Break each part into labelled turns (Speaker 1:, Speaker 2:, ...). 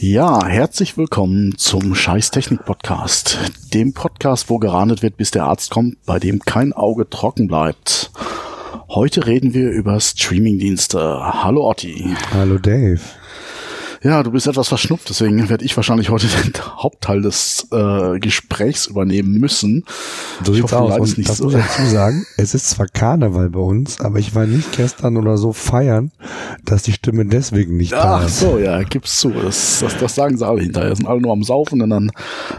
Speaker 1: Ja, herzlich willkommen zum Scheiß Technik Podcast, dem Podcast, wo gerandet wird, bis der Arzt kommt, bei dem kein Auge trocken bleibt. Heute reden wir über Streamingdienste. Hallo Otti.
Speaker 2: Hallo Dave.
Speaker 1: Ja, du bist etwas verschnupft, deswegen werde ich wahrscheinlich heute den Hauptteil des äh, Gesprächs übernehmen müssen.
Speaker 2: So sieht's aus. Und nicht das so. muss ich dazu sagen, es ist zwar Karneval bei uns, aber ich war nicht gestern oder so feiern, dass die Stimme deswegen nicht da
Speaker 1: Ach so, ja, gib's zu. Das, das, das sagen sie alle hinterher. Sind alle nur am Saufen und dann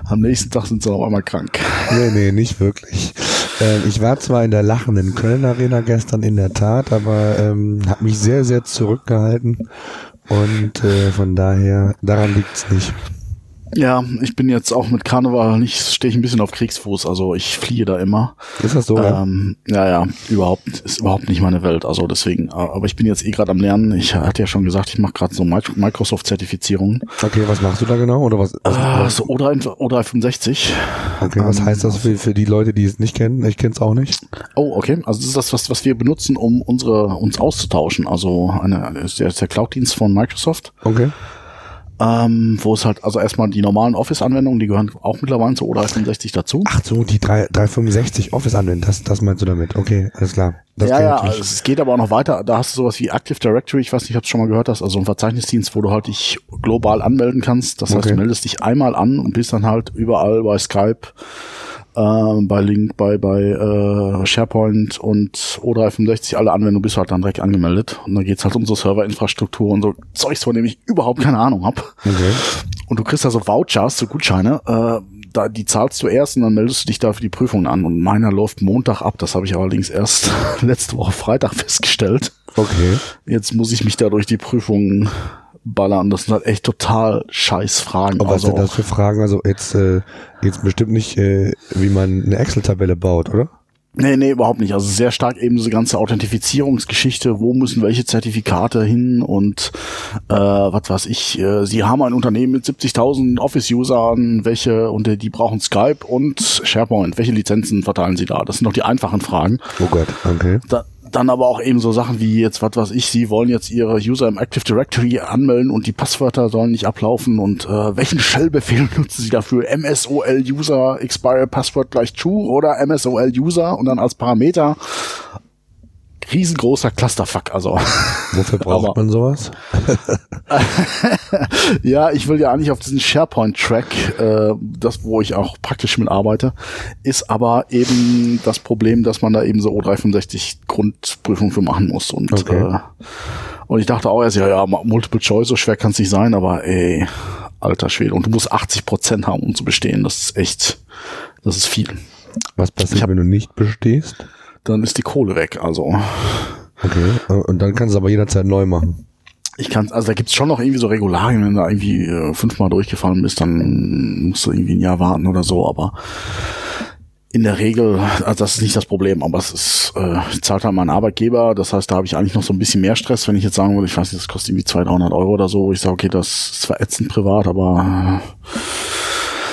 Speaker 1: am nächsten Tag sind sie noch einmal krank.
Speaker 2: Nee, nee, nicht wirklich. Ähm, ich war zwar in der lachenden Köln Arena gestern in der Tat, aber ähm, habe mich sehr, sehr zurückgehalten und äh, von daher, daran liegt's nicht.
Speaker 1: Ja, ich bin jetzt auch mit Karneval nicht, stehe ich ein bisschen auf Kriegsfuß, also ich fliehe da immer.
Speaker 2: Ist das so?
Speaker 1: Ähm, ja, ja, überhaupt, ist überhaupt nicht meine Welt, also deswegen, aber ich bin jetzt eh gerade am Lernen. Ich hatte ja schon gesagt, ich mache gerade so Microsoft-Zertifizierungen.
Speaker 2: Okay, was machst du da genau? Oder was?
Speaker 1: Äh, so oder, oder 65.
Speaker 2: Okay, was ähm, heißt das für, für die Leute, die es nicht kennen? Ich kenne es auch nicht.
Speaker 1: Oh, okay. Also das ist das, was, was wir benutzen, um unsere, uns auszutauschen. Also eine, ist der, ist der Cloud-Dienst von Microsoft.
Speaker 2: Okay
Speaker 1: ähm, wo es halt, also erstmal die normalen Office-Anwendungen, die gehören auch mittlerweile zu O365 dazu.
Speaker 2: Ach so, die 3, 365 Office-Anwendungen, das, das meinst du damit? Okay, alles klar. Das
Speaker 1: ja, ja, also es geht aber auch noch weiter. Da hast du sowas wie Active Directory, ich weiß nicht, ob du schon mal gehört hast, also ein Verzeichnisdienst, wo du halt dich global anmelden kannst. Das heißt, okay. du meldest dich einmal an und bist dann halt überall bei Skype, äh, bei Link, bei, bei äh, SharePoint und O365, alle Anwendungen bist du halt dann direkt angemeldet. Und dann geht's halt um so Serverinfrastruktur und so Zeugs, von dem ich überhaupt keine Ahnung hab. Okay. Und du kriegst da so Vouchers, so Gutscheine, äh, da, die zahlst du erst und dann meldest du dich da für die Prüfung an. Und meiner läuft Montag ab. Das habe ich allerdings erst letzte Woche Freitag festgestellt.
Speaker 2: Okay.
Speaker 1: Jetzt muss ich mich da durch die Prüfung ballern. Das sind halt echt total scheiß Fragen.
Speaker 2: Aber was also, sind das für Fragen? Also jetzt, äh, jetzt bestimmt nicht, äh, wie man eine Excel-Tabelle baut, oder?
Speaker 1: Nee, nee, überhaupt nicht. Also sehr stark eben diese ganze Authentifizierungsgeschichte, wo müssen welche Zertifikate hin und äh, was weiß ich, äh, sie haben ein Unternehmen mit 70.000 Office-Usern, welche und äh, die brauchen Skype und SharePoint, welche Lizenzen verteilen sie da? Das sind doch die einfachen Fragen.
Speaker 2: Oh Gott, okay.
Speaker 1: Da, dann aber auch eben so Sachen wie jetzt, was weiß ich, sie wollen jetzt ihre User im Active Directory anmelden und die Passwörter sollen nicht ablaufen und äh, welchen Shell-Befehl nutzen sie dafür? MSOL User expire Password gleich true oder MSOL User und dann als Parameter riesengroßer Clusterfuck, also.
Speaker 2: Wofür braucht man sowas?
Speaker 1: ja, ich will ja eigentlich auf diesen SharePoint-Track, äh, das, wo ich auch praktisch mit arbeite, ist aber eben das Problem, dass man da eben so O365 Grundprüfung für machen muss und, okay. äh, und ich dachte auch erst, ja, ja, Multiple Choice, so schwer kann es nicht sein, aber ey, alter Schwede. Und du musst 80 Prozent haben, um zu bestehen. Das ist echt, das ist viel.
Speaker 2: Was passiert, hab, wenn du nicht bestehst?
Speaker 1: Dann ist die Kohle weg. Also.
Speaker 2: Okay. Und dann kannst du aber jederzeit neu machen.
Speaker 1: Ich kann, also da gibt's schon noch irgendwie so Regularien, wenn du irgendwie äh, fünfmal durchgefallen bist, dann musst du irgendwie ein Jahr warten oder so, aber in der Regel, also das ist nicht das Problem, aber es ist, äh, zahlt halt mein Arbeitgeber, das heißt, da habe ich eigentlich noch so ein bisschen mehr Stress, wenn ich jetzt sagen würde, ich weiß nicht, das kostet irgendwie 200, 300 Euro oder so, ich sage, okay, das ist zwar ätzend privat, aber äh,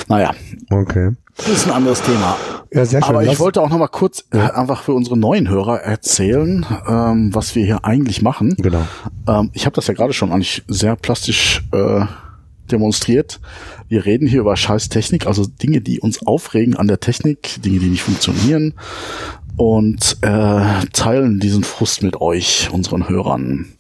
Speaker 1: naja.
Speaker 2: Okay.
Speaker 1: Das ist ein anderes Thema.
Speaker 2: Ja, sehr schön.
Speaker 1: Aber ich wollte auch noch mal kurz äh, einfach für unsere neuen Hörer erzählen, ähm, was wir hier eigentlich machen.
Speaker 2: Genau.
Speaker 1: Ähm, ich habe das ja gerade schon eigentlich sehr plastisch äh, demonstriert. Wir reden hier über Scheißtechnik, also Dinge, die uns aufregen an der Technik, Dinge, die nicht funktionieren und äh, teilen diesen Frust mit euch, unseren Hörern.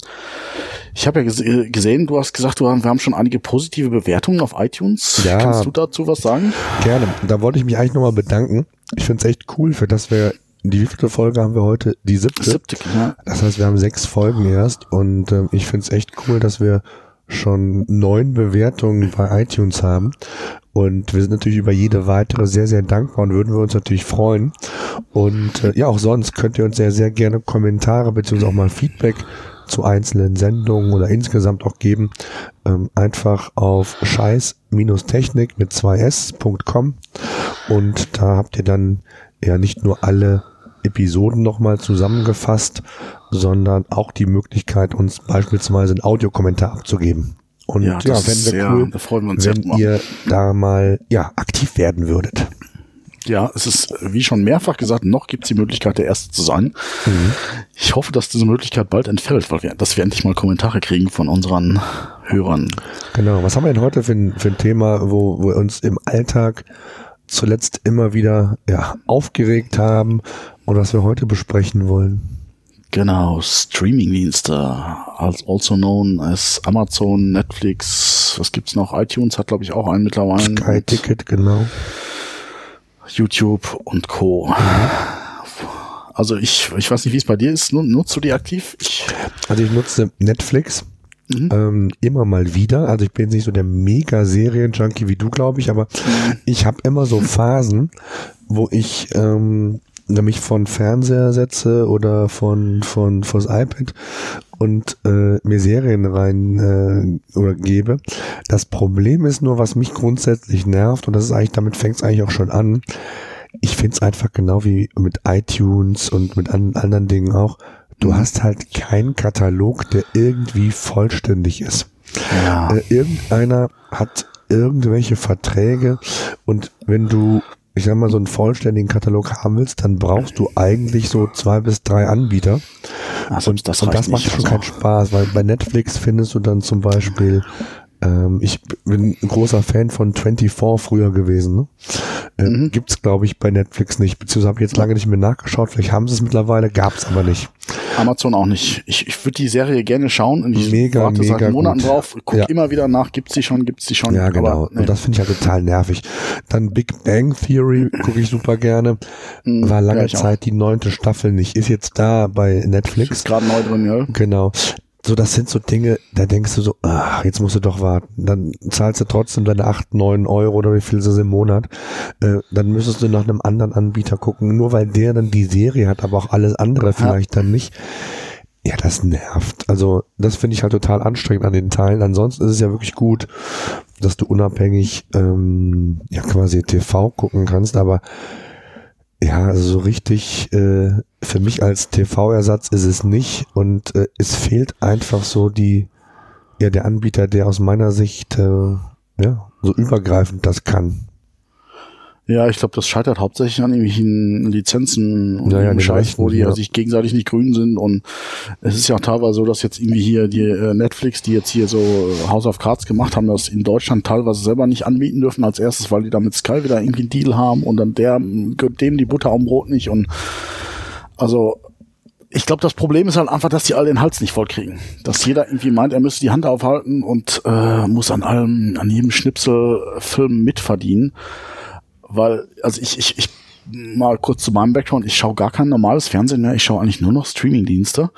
Speaker 1: Ich habe ja gese gesehen, du hast gesagt, wir haben schon einige positive Bewertungen auf iTunes. Ja, Kannst du dazu was sagen?
Speaker 2: Gerne. Da wollte ich mich eigentlich nochmal bedanken. Ich finde es echt cool, für das wir die wievielte Folge haben wir heute? Die siebte. siebte ja. Das heißt, wir haben sechs Folgen erst und äh, ich finde es echt cool, dass wir schon neun Bewertungen bei iTunes haben. Und wir sind natürlich über jede weitere sehr, sehr dankbar und würden wir uns natürlich freuen. Und äh, ja, auch sonst könnt ihr uns sehr, sehr gerne Kommentare beziehungsweise auch mal Feedback zu einzelnen Sendungen oder insgesamt auch geben, ähm, einfach auf scheiß-technik mit 2s.com und da habt ihr dann ja nicht nur alle Episoden nochmal zusammengefasst, sondern auch die Möglichkeit, uns beispielsweise einen Audiokommentar abzugeben. Und ja, ja wenn wir cool, wir wenn ihr da mal ja aktiv werden würdet.
Speaker 1: Ja, es ist, wie schon mehrfach gesagt, noch gibt es die Möglichkeit, der Erste zu sein. Mhm. Ich hoffe, dass diese Möglichkeit bald entfällt, weil wir, dass wir endlich mal Kommentare kriegen von unseren Hörern.
Speaker 2: Genau. Was haben wir denn heute für ein, für ein Thema, wo wir uns im Alltag zuletzt immer wieder ja, aufgeregt haben und was wir heute besprechen wollen?
Speaker 1: Genau, Streamingdienste, also known as Amazon, Netflix, was gibt's noch? iTunes hat glaube ich auch einen mittlerweile.
Speaker 2: Sky Ticket, genau.
Speaker 1: YouTube und Co. Also ich, ich weiß nicht, wie es bei dir ist. Nutzt du die aktiv?
Speaker 2: Ich also ich nutze Netflix. Mhm. Ähm, immer mal wieder. Also ich bin nicht so der mega Serien-Junkie wie du, glaube ich, aber mhm. ich habe immer so Phasen, wo ich ähm, mich von Fernseher setze oder von von vors iPad und äh, mir Serien rein äh, oder gebe. Das Problem ist nur, was mich grundsätzlich nervt und das ist eigentlich damit fängt es eigentlich auch schon an. Ich finde es einfach genau wie mit iTunes und mit an, anderen Dingen auch. Du hast halt keinen Katalog, der irgendwie vollständig ist. Ja. Äh, irgendeiner hat irgendwelche Verträge und wenn du ich sag mal, so einen vollständigen Katalog haben willst, dann brauchst du eigentlich so zwei bis drei Anbieter.
Speaker 1: Also und das,
Speaker 2: und das macht schon also. keinen Spaß, weil bei Netflix findest du dann zum Beispiel ähm, ich bin ein großer Fan von 24 früher gewesen. Ne? Äh, mhm. Gibt's glaube ich bei Netflix nicht, beziehungsweise habe ich jetzt lange nicht mehr nachgeschaut. Vielleicht haben sie es mittlerweile, gab's aber nicht.
Speaker 1: Amazon auch nicht. Ich, ich würde die Serie gerne schauen und ich
Speaker 2: mega, warte mega
Speaker 1: seit Monaten gut. drauf, guck ja. immer wieder nach, gibt's die schon, gibt's die schon.
Speaker 2: Ja, genau. Aber, nee. Und das finde ich halt total nervig. Dann Big Bang Theory gucke ich super gerne. Mhm, War lange ja, Zeit auch. die neunte Staffel nicht. Ist jetzt da bei Netflix. Ist
Speaker 1: gerade neu drin, ja.
Speaker 2: Genau so, das sind so Dinge, da denkst du so, ach, jetzt musst du doch warten. Dann zahlst du trotzdem deine acht, neun Euro oder wie viel ist es im Monat. Äh, dann müsstest du nach einem anderen Anbieter gucken, nur weil der dann die Serie hat, aber auch alles andere vielleicht ja. dann nicht. Ja, das nervt. Also, das finde ich halt total anstrengend an den Teilen. Ansonsten ist es ja wirklich gut, dass du unabhängig ähm, ja quasi TV gucken kannst, aber ja, also so richtig äh, für mich als TV-Ersatz ist es nicht und äh, es fehlt einfach so die ja der Anbieter, der aus meiner Sicht äh, ja so übergreifend das kann.
Speaker 1: Ja, ich glaube, das scheitert hauptsächlich an irgendwelchen Lizenzen
Speaker 2: und ja, ja,
Speaker 1: Scheiß, wo die ja. sich gegenseitig nicht grün sind. Und es ist ja auch teilweise so, dass jetzt irgendwie hier die äh, Netflix, die jetzt hier so House of Cards gemacht haben, das in Deutschland teilweise selber nicht anbieten dürfen als erstes, weil die da mit Sky wieder irgendwie einen Deal haben und dann der dem die Butter am Brot nicht. Und also ich glaube, das Problem ist halt einfach, dass die alle den Hals nicht voll kriegen. Dass jeder irgendwie meint, er müsste die Hand aufhalten und äh, muss an allem, an jedem Schnipselfilm mitverdienen weil, also ich, ich, ich mal kurz zu meinem Background, ich schaue gar kein normales Fernsehen mehr, ich schaue eigentlich nur noch Streamingdienste.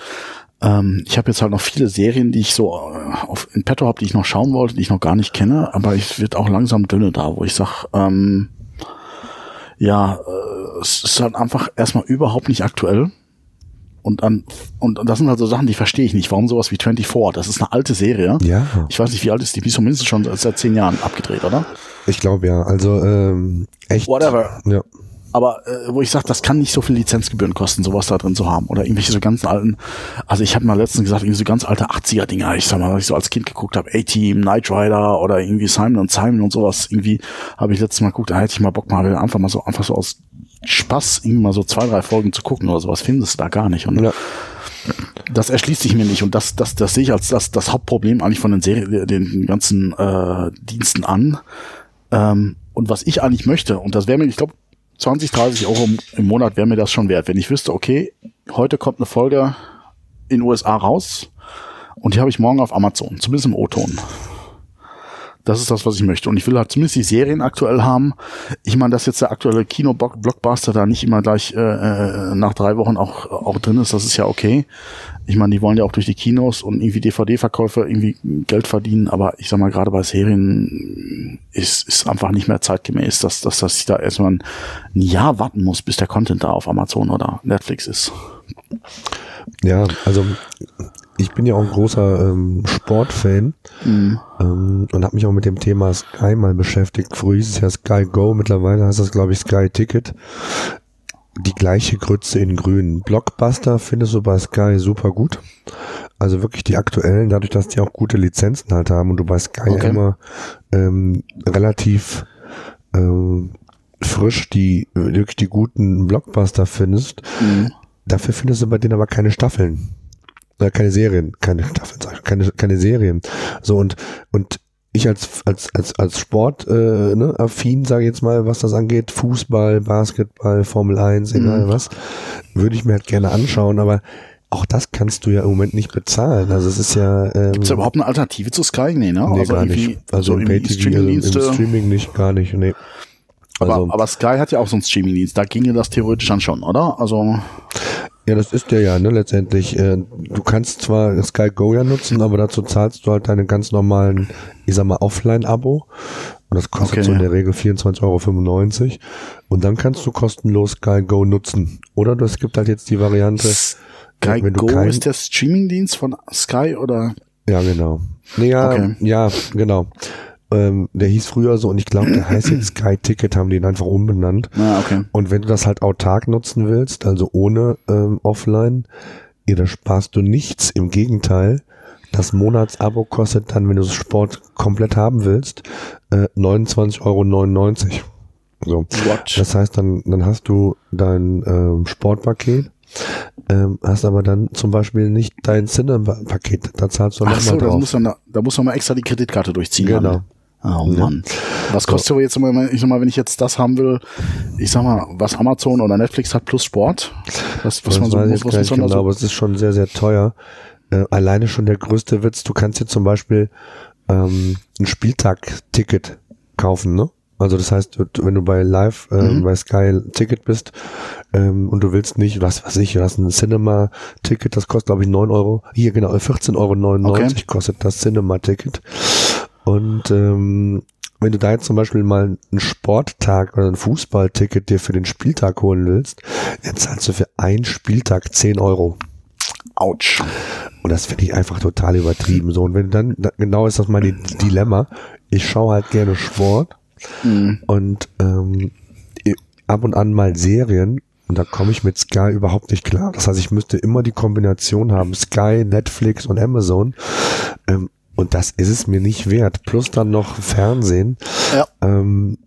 Speaker 1: Ähm, ich habe jetzt halt noch viele Serien, die ich so äh, auf, in petto habe, die ich noch schauen wollte, die ich noch gar nicht kenne, aber ich wird auch langsam dünne da, wo ich sag, ähm, ja, äh, es ist halt einfach erstmal überhaupt nicht aktuell. Und dann, und, und das sind halt so Sachen, die verstehe ich nicht. Warum sowas wie 24? Das ist eine alte Serie.
Speaker 2: Ja.
Speaker 1: Ich weiß nicht, wie alt ist die? Die ist zumindest schon seit zehn Jahren abgedreht, oder?
Speaker 2: Ich glaube ja. Also ähm, echt.
Speaker 1: Whatever.
Speaker 2: Ja.
Speaker 1: Aber äh, wo ich sage, das kann nicht so viel Lizenzgebühren kosten, sowas da drin zu haben. Oder irgendwelche so ganz alten, also ich habe mal letztens gesagt, irgendwie so ganz alte 80er-Dinger, ich sag mal, was ich so als Kind geguckt habe, A-Team, Knight Rider oder irgendwie Simon und Simon und sowas, irgendwie habe ich letztes Mal geguckt, da hätte ich mal Bock mal einfach mal so, einfach so aus Spaß, irgendwie mal so zwei, drei Folgen zu gucken oder sowas, findest du da gar nicht. Und ja. das erschließt sich mir nicht und das, das, das sehe ich als das, das Hauptproblem eigentlich von den Serien, den ganzen äh, Diensten an ähm, und was ich eigentlich möchte, und das wäre mir, ich glaube, 20, 30 Euro im Monat wäre mir das schon wert, wenn ich wüsste, okay, heute kommt eine Folge in den USA raus und die habe ich morgen auf Amazon, zumindest im O-Ton. Das ist das, was ich möchte. Und ich will halt zumindest die Serien aktuell haben. Ich meine, dass jetzt der aktuelle Kino-Blockbuster da nicht immer gleich äh, äh, nach drei Wochen auch, auch drin ist, das ist ja okay. Ich meine, die wollen ja auch durch die Kinos und irgendwie DVD-Verkäufe irgendwie Geld verdienen, aber ich sag mal, gerade bei Serien ist, ist einfach nicht mehr zeitgemäß, dass, dass, dass ich da erstmal ein, ein Jahr warten muss, bis der Content da auf Amazon oder Netflix ist.
Speaker 2: Ja, also ich bin ja auch ein großer ähm, Sportfan mhm. ähm, und habe mich auch mit dem Thema Sky mal beschäftigt. Früher hieß es ja Sky Go, mittlerweile heißt das, glaube ich, Sky Ticket. Die gleiche Grütze in grün. Blockbuster findest du bei Sky super gut. Also wirklich die aktuellen, dadurch, dass die auch gute Lizenzen halt haben und du bei Sky okay. immer ähm, relativ ähm, frisch die wirklich die guten Blockbuster findest. Mhm. Dafür findest du bei denen aber keine Staffeln. Äh, keine Serien, keine keine, keine Serien. So und, und ich als als als als Sport äh, ne, affin, sage ich jetzt mal, was das angeht, Fußball, Basketball, Formel 1, egal mhm. was, würde ich mir halt gerne anschauen, aber auch das kannst du ja im Moment nicht bezahlen. Also es ist ja.
Speaker 1: Ähm, Gibt es überhaupt eine Alternative zu Sky? Nee, ne?
Speaker 2: Nee, also gar nicht. Also, im, Streaming also im Streaming nicht, gar nicht. Nee.
Speaker 1: Aber, also, aber Sky hat ja auch so einen Streaming-Dienst. Da ginge das theoretisch dann schon, oder? Also.
Speaker 2: Ja, das ist der ja, ne, letztendlich. Äh, du kannst zwar Sky Go ja nutzen, aber dazu zahlst du halt deinen ganz normalen, ich sag mal, Offline-Abo. Und das kostet okay. so in der Regel 24,95 Euro. Und dann kannst du kostenlos Sky Go nutzen. Oder es gibt halt jetzt die Variante.
Speaker 1: Sky Go kein, ist der Streaming-Dienst von Sky oder?
Speaker 2: Ja, genau. Nee, ja, okay. ja, genau. Ähm, der hieß früher so und ich glaube, der heißt jetzt Sky Ticket, haben die ihn einfach umbenannt.
Speaker 1: Ah, okay.
Speaker 2: Und wenn du das halt autark nutzen willst, also ohne ähm, Offline, ja, da sparst du nichts. Im Gegenteil, das Monatsabo kostet dann, wenn du das Sport komplett haben willst, äh, 29,99 Euro. So. What? Das heißt, dann, dann hast du dein ähm, Sportpaket, ähm, hast aber dann zum Beispiel nicht dein Cinema-Paket. Da zahlst du
Speaker 1: nochmal so, drauf. Da muss, man, da muss man mal extra die Kreditkarte durchziehen.
Speaker 2: Genau. Dann.
Speaker 1: Oh Mann. Was kostet so. jetzt immer, ich sag mal, wenn ich jetzt das haben will, ich sag mal, was Amazon oder Netflix hat plus Sport?
Speaker 2: Was, was das man so, was, was genau, so aber es ist schon sehr, sehr teuer. Äh, alleine schon der größte Witz, du kannst jetzt zum Beispiel ähm, ein Spieltag-Ticket kaufen, ne? Also das heißt, wenn du bei Live, äh, mhm. bei Sky Ticket bist ähm, und du willst nicht, was weiß ich, du hast ein Cinema-Ticket, das kostet glaube ich 9 Euro. Hier genau, 14,99 Euro okay. kostet das Cinema-Ticket. Und ähm, wenn du da jetzt zum Beispiel mal einen Sporttag oder ein Fußballticket dir für den Spieltag holen willst, dann zahlst du für einen Spieltag 10 Euro.
Speaker 1: Autsch.
Speaker 2: Und das finde ich einfach total übertrieben. So, und wenn dann, genau ist das mein Dilemma. Ich schaue halt gerne Sport mhm. und ähm, ab und an mal Serien und da komme ich mit Sky überhaupt nicht klar. Das heißt, ich müsste immer die Kombination haben, Sky, Netflix und Amazon. Ähm, und das ist es mir nicht wert. Plus dann noch Fernsehen. Ja. Ähm,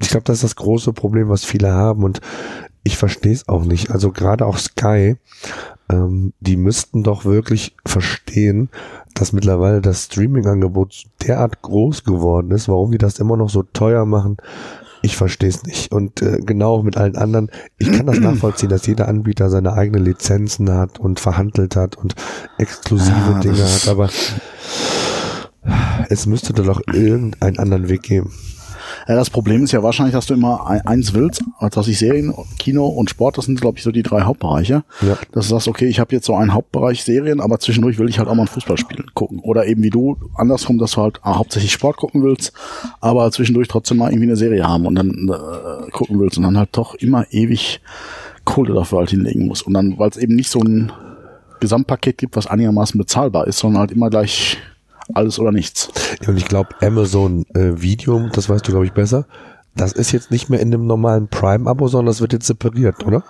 Speaker 2: ich glaube, das ist das große Problem, was viele haben. Und ich verstehe es auch nicht. Also gerade auch Sky, ähm, die müssten doch wirklich verstehen, dass mittlerweile das Streaming-Angebot derart groß geworden ist. Warum die das immer noch so teuer machen, ich verstehe es nicht. Und äh, genau mit allen anderen, ich kann das nachvollziehen, dass jeder Anbieter seine eigenen Lizenzen hat und verhandelt hat und exklusive ah, Dinge hat, aber es müsste doch irgendeinen anderen Weg geben.
Speaker 1: Ja, das Problem ist ja wahrscheinlich, dass du immer eins willst, dass ich Serien, Kino und Sport, das sind, glaube ich, so die drei Hauptbereiche. Ja. Dass du sagst, okay, ich habe jetzt so einen Hauptbereich Serien, aber zwischendurch will ich halt auch mal ein Fußballspiel gucken. Oder eben wie du, andersrum, dass du halt ah, hauptsächlich Sport gucken willst, aber zwischendurch trotzdem mal irgendwie eine Serie haben und dann äh, gucken willst und dann halt doch immer ewig Kohle dafür halt hinlegen musst. Und dann, weil es eben nicht so ein Gesamtpaket gibt, was einigermaßen bezahlbar ist, sondern halt immer gleich alles oder nichts.
Speaker 2: Ja, und ich glaube, Amazon äh, Video, das weißt du, glaube ich, besser, das ist jetzt nicht mehr in dem normalen Prime-Abo, sondern das wird jetzt separiert, oder?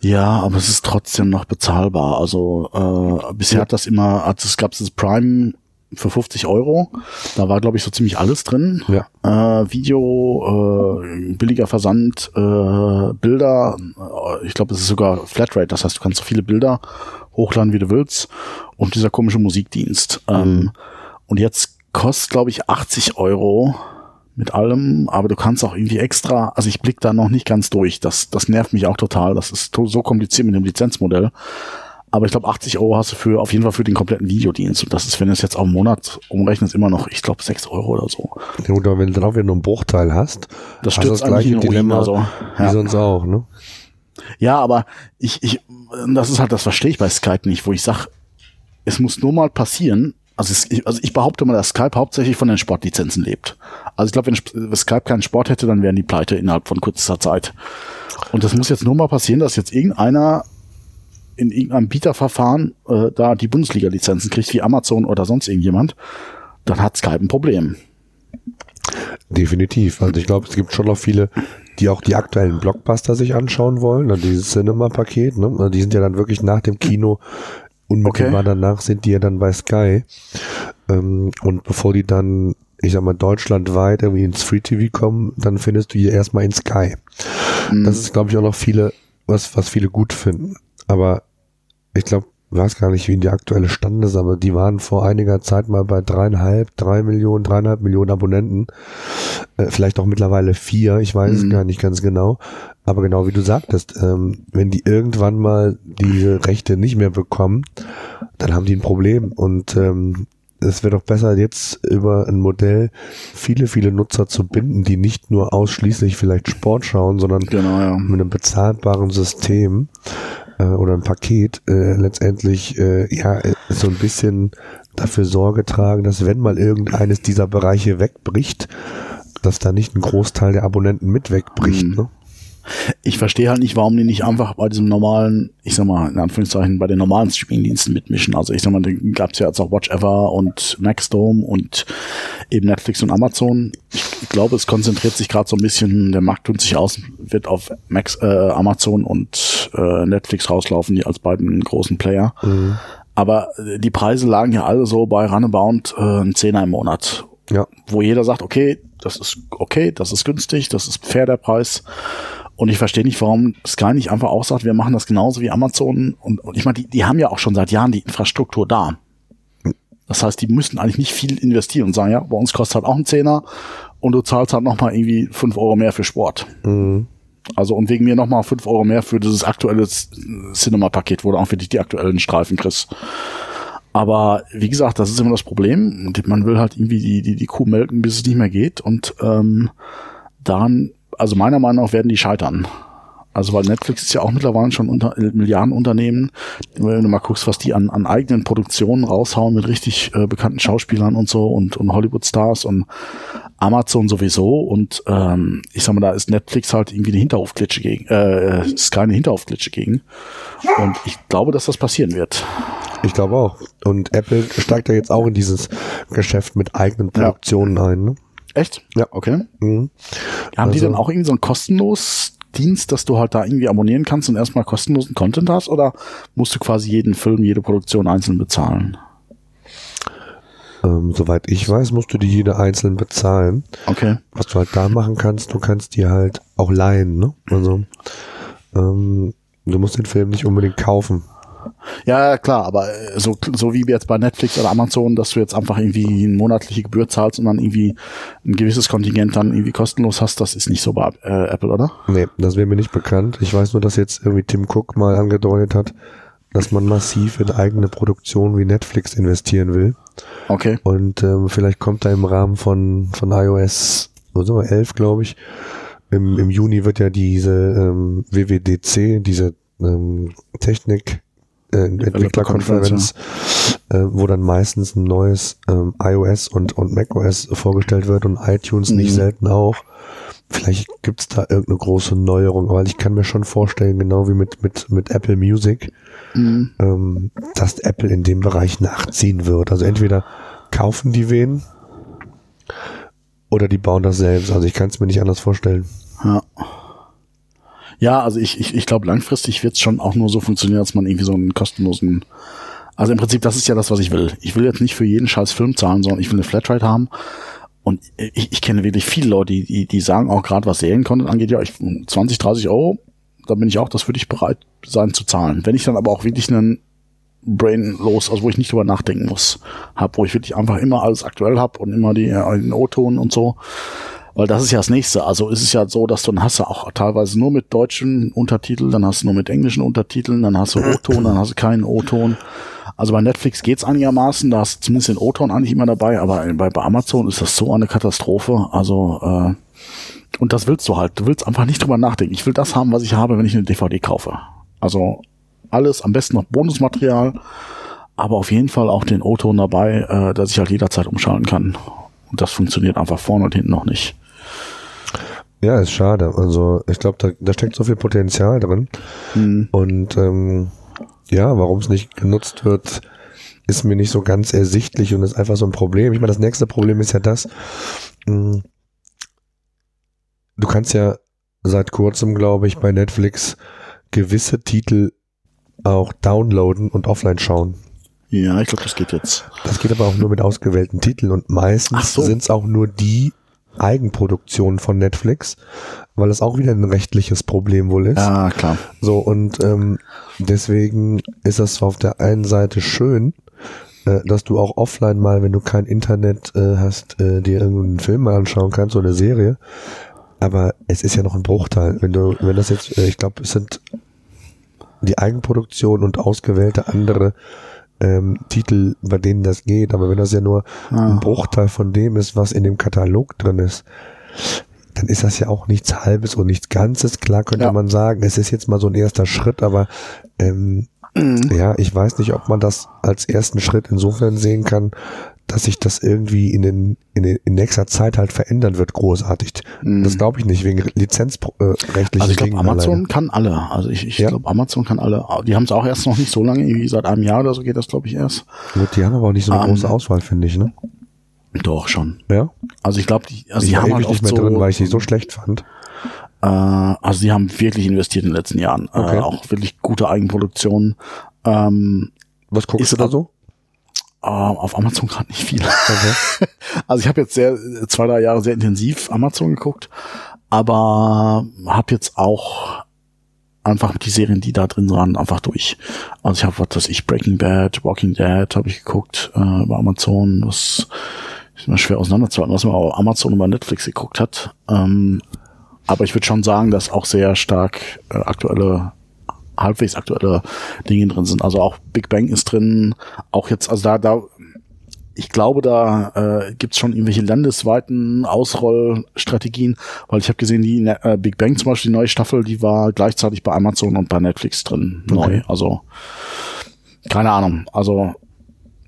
Speaker 1: Ja, aber es ist trotzdem noch bezahlbar. Also äh, bisher ja. hat das immer, also es gab das Prime für 50 Euro. Da war, glaube ich, so ziemlich alles drin.
Speaker 2: Ja.
Speaker 1: Äh, Video, äh, billiger Versand, äh, Bilder. Äh, ich glaube, es ist sogar Flatrate. Das heißt, du kannst so viele Bilder hochladen, wie du willst. Und dieser komische Musikdienst. Ähm, mhm. Ähm, und jetzt kostet, glaube ich, 80 Euro mit allem, aber du kannst auch irgendwie extra, also ich blick da noch nicht ganz durch. Das, das nervt mich auch total. Das ist so kompliziert mit dem Lizenzmodell. Aber ich glaube, 80 Euro hast du für auf jeden Fall für den kompletten Videodienst. Und das ist, wenn du es jetzt auf einen Monat umrechnest, immer noch, ich glaube, 6 Euro oder so.
Speaker 2: Ja, oder wenn du drauf nur einen Bruchteil hast,
Speaker 1: das stürzt das gleiche
Speaker 2: Dilemma also, ja. wie sonst auch, ne?
Speaker 1: Ja, aber ich, ich, das ist halt, das verstehe ich bei Skype nicht, wo ich sage, es muss nur mal passieren, also, es, also ich behaupte mal, dass Skype hauptsächlich von den Sportlizenzen lebt. Also ich glaube, wenn Skype keinen Sport hätte, dann wären die pleite innerhalb von kurzer Zeit. Und das muss jetzt nur mal passieren, dass jetzt irgendeiner in irgendeinem Bieterverfahren äh, da die Bundesliga-Lizenzen kriegt, wie Amazon oder sonst irgendjemand, dann hat Skype ein Problem.
Speaker 2: Definitiv. Also ich glaube, es gibt schon noch viele, die auch die aktuellen Blockbuster sich anschauen wollen, also dieses Cinema-Paket, ne? Also die sind ja dann wirklich nach dem Kino Unmittelbar okay. danach sind die ja dann bei Sky. Ähm, und bevor die dann, ich sag mal, deutschlandweit irgendwie ins Free TV kommen, dann findest du hier erstmal in Sky. Mhm. Das ist, glaube ich, auch noch viele, was, was viele gut finden. Aber ich glaube, weiß gar nicht, wie die aktuelle Stand ist, aber die waren vor einiger Zeit mal bei dreieinhalb, drei Millionen, dreieinhalb Millionen Abonnenten. Äh, vielleicht auch mittlerweile vier, ich weiß mhm. es gar nicht ganz genau. Aber genau wie du sagtest, ähm, wenn die irgendwann mal diese Rechte nicht mehr bekommen, dann haben die ein Problem. Und ähm, es wäre doch besser, jetzt über ein Modell viele, viele Nutzer zu binden, die nicht nur ausschließlich vielleicht Sport schauen, sondern genau, ja. mit einem bezahlbaren System äh, oder ein Paket äh, letztendlich äh, ja so ein bisschen dafür Sorge tragen, dass wenn mal irgendeines dieser Bereiche wegbricht, dass da nicht ein Großteil der Abonnenten mit wegbricht. Mhm. Ne?
Speaker 1: Ich verstehe halt nicht, warum die nicht einfach bei diesem normalen, ich sag mal, in Anführungszeichen, bei den normalen Streamingdiensten mitmischen. Also ich sag mal, da gab es ja jetzt auch Watch Ever und Maxdome und eben Netflix und Amazon. Ich, glaube, es konzentriert sich gerade so ein bisschen, der Markt tut sich aus, wird auf Max, äh, Amazon und äh, Netflix rauslaufen, die als beiden großen Player. Mhm. Aber die Preise lagen ja alle so bei Runabout äh, ein Zehner im Monat. Ja. Wo jeder sagt, okay, das ist okay, das ist günstig, das ist fair der Preis. Und ich verstehe nicht, warum Sky nicht einfach auch sagt, wir machen das genauso wie Amazon. Und, und ich meine, die, die haben ja auch schon seit Jahren die Infrastruktur da. Das heißt, die müssten eigentlich nicht viel investieren und sagen, ja, bei uns kostet halt auch ein Zehner und du zahlst halt nochmal irgendwie fünf Euro mehr für Sport. Mhm. Also und wegen mir nochmal fünf Euro mehr für dieses aktuelle Cinema-Paket, wo du auch wirklich die aktuellen Streifen kriegst. Aber wie gesagt, das ist immer das Problem. Man will halt irgendwie die, die, die Kuh melken, bis es nicht mehr geht. Und ähm, daran also meiner Meinung nach werden die scheitern. Also weil Netflix ist ja auch mittlerweile schon unter äh, Milliardenunternehmen. Wenn du mal guckst, was die an, an eigenen Produktionen raushauen mit richtig äh, bekannten Schauspielern und so und, und Hollywood-Stars und Amazon sowieso. Und ähm, ich sag mal, da ist Netflix halt irgendwie eine Hinterhofklitsche gegen, äh, Sky eine Hinterhofklitsche gegen. Und ich glaube, dass das passieren wird.
Speaker 2: Ich glaube auch. Und Apple steigt ja jetzt auch in dieses Geschäft mit eigenen Produktionen ja. ein. Ne?
Speaker 1: Echt? Ja. Okay. Mhm. Haben also, die dann auch irgendwie so ein kostenlos Dienst, dass du halt da irgendwie abonnieren kannst und erstmal kostenlosen Content hast? Oder musst du quasi jeden Film, jede Produktion einzeln bezahlen?
Speaker 2: Ähm, soweit ich weiß, musst du die jede einzeln bezahlen.
Speaker 1: Okay.
Speaker 2: Was du halt da machen kannst, du kannst die halt auch leihen, ne? Also ähm, du musst den Film nicht unbedingt kaufen.
Speaker 1: Ja, klar, aber äh, so, so wie jetzt bei Netflix oder Amazon, dass du jetzt einfach irgendwie eine monatliche Gebühr zahlst und dann irgendwie ein gewisses Kontingent dann irgendwie kostenlos hast, das ist nicht so bei äh, Apple, oder?
Speaker 2: Nee, das wäre mir nicht bekannt. Ich weiß nur, dass jetzt irgendwie Tim Cook mal angedeutet hat, dass man massiv in eigene Produktion wie Netflix investieren will.
Speaker 1: Okay.
Speaker 2: Und ähm, vielleicht kommt da im Rahmen von, von iOS so 11, glaube ich, im, im Juni wird ja diese ähm, WWDC, diese ähm, Technik äh, Entwicklerkonferenz, äh, wo dann meistens ein neues ähm, iOS und, und macOS vorgestellt wird und iTunes mhm. nicht selten auch. Vielleicht gibt's da irgendeine große Neuerung, weil ich kann mir schon vorstellen, genau wie mit, mit, mit Apple Music, mhm. ähm, dass Apple in dem Bereich nachziehen wird. Also entweder kaufen die wen oder die bauen das selbst. Also ich kann es mir nicht anders vorstellen.
Speaker 1: Ja. Ja, also ich, ich, ich glaube, langfristig wird es schon auch nur so funktionieren, dass man irgendwie so einen kostenlosen. Also im Prinzip, das ist ja das, was ich will. Ich will jetzt nicht für jeden scheiß Film zahlen, sondern ich will eine Flatrate haben. Und ich, ich kenne wirklich viele Leute, die, die, die sagen auch gerade, was Seriencontent angeht, ja, ich 20, 30 Euro, da bin ich auch, das würde ich bereit sein zu zahlen. Wenn ich dann aber auch wirklich einen Brain los, also wo ich nicht drüber nachdenken muss, hab, wo ich wirklich einfach immer alles aktuell hab und immer die, äh, den O-Ton und so, weil das ist ja das nächste. Also ist es ja so, dass du dann hast du auch teilweise nur mit deutschen Untertiteln, dann hast du nur mit englischen Untertiteln, dann hast du O-Ton, dann hast du keinen O-Ton. Also bei Netflix geht's einigermaßen, da hast du zumindest den O-Ton eigentlich immer dabei, aber bei, bei Amazon ist das so eine Katastrophe. Also äh, und das willst du halt. Du willst einfach nicht drüber nachdenken. Ich will das haben, was ich habe, wenn ich eine DVD kaufe. Also alles, am besten noch Bonusmaterial, aber auf jeden Fall auch den O-Ton dabei, äh, dass ich halt jederzeit umschalten kann. Und das funktioniert einfach vorne und hinten noch nicht.
Speaker 2: Ja, ist schade. Also ich glaube, da, da steckt so viel Potenzial drin. Mhm. Und ähm, ja, warum es nicht genutzt wird, ist mir nicht so ganz ersichtlich und ist einfach so ein Problem. Ich meine, das nächste Problem ist ja das, mh, hm, du kannst ja seit kurzem, glaube ich, bei Netflix gewisse Titel auch downloaden und offline schauen.
Speaker 1: Ja, ich glaube, das geht jetzt.
Speaker 2: Das geht aber auch nur mit ausgewählten Titeln und meistens so. sind es auch nur die Eigenproduktionen von Netflix, weil es auch wieder ein rechtliches Problem wohl ist.
Speaker 1: Ja, klar.
Speaker 2: So, und ähm, deswegen ist das auf der einen Seite schön, äh, dass du auch offline mal, wenn du kein Internet äh, hast, äh, dir irgendeinen Film mal anschauen kannst oder eine Serie. Aber es ist ja noch ein Bruchteil. Wenn du, wenn das jetzt, äh, ich glaube, es sind die Eigenproduktion und ausgewählte andere ähm, Titel, bei denen das geht. Aber wenn das ja nur ah. ein Bruchteil von dem ist, was in dem Katalog drin ist, dann ist das ja auch nichts Halbes und nichts Ganzes. Klar könnte ja. man sagen, es ist jetzt mal so ein erster Schritt, aber ähm, mhm. ja, ich weiß nicht, ob man das als ersten Schritt insofern sehen kann, dass sich das irgendwie in, den, in, den, in nächster Zeit halt verändern wird, großartig. Mhm. Das glaube ich nicht, wegen lizenzrechtlichen äh,
Speaker 1: Also ich glaube, Amazon alleine. kann alle. Also ich, ich ja. glaube, Amazon kann alle. Die haben es auch erst noch nicht so lange, irgendwie seit einem Jahr oder so geht das, glaube ich, erst.
Speaker 2: Gut, die haben aber auch nicht so eine um, große Auswahl, finde ich, ne?
Speaker 1: Doch, schon.
Speaker 2: Ja?
Speaker 1: Also ich glaube, die, also
Speaker 2: ich
Speaker 1: die
Speaker 2: haben halt nicht mehr so, drin, weil ich die so schlecht fand.
Speaker 1: Äh, also die haben wirklich investiert in den letzten Jahren. Äh, okay. Äh, auch wirklich gute Eigenproduktionen. Ähm,
Speaker 2: Was guckst du da so?
Speaker 1: Uh, auf Amazon gerade nicht viel. Okay. also ich habe jetzt sehr zwei, drei Jahre sehr intensiv Amazon geguckt, aber habe jetzt auch einfach die Serien, die da drin waren, einfach durch. Also ich habe, was weiß ich, Breaking Bad, Walking Dead habe ich geguckt äh, bei Amazon, was ist immer schwer auseinanderzuhalten, was man auf Amazon und bei Netflix geguckt hat. Ähm, aber ich würde schon sagen, dass auch sehr stark äh, aktuelle halbwegs aktuelle Dinge drin sind. Also auch Big Bang ist drin, auch jetzt, also da, da, ich glaube, da äh, gibt es schon irgendwelche landesweiten Ausrollstrategien, weil ich habe gesehen, die äh, Big Bang zum Beispiel, die neue Staffel, die war gleichzeitig bei Amazon und bei Netflix drin, okay. neu. Also keine Ahnung. Also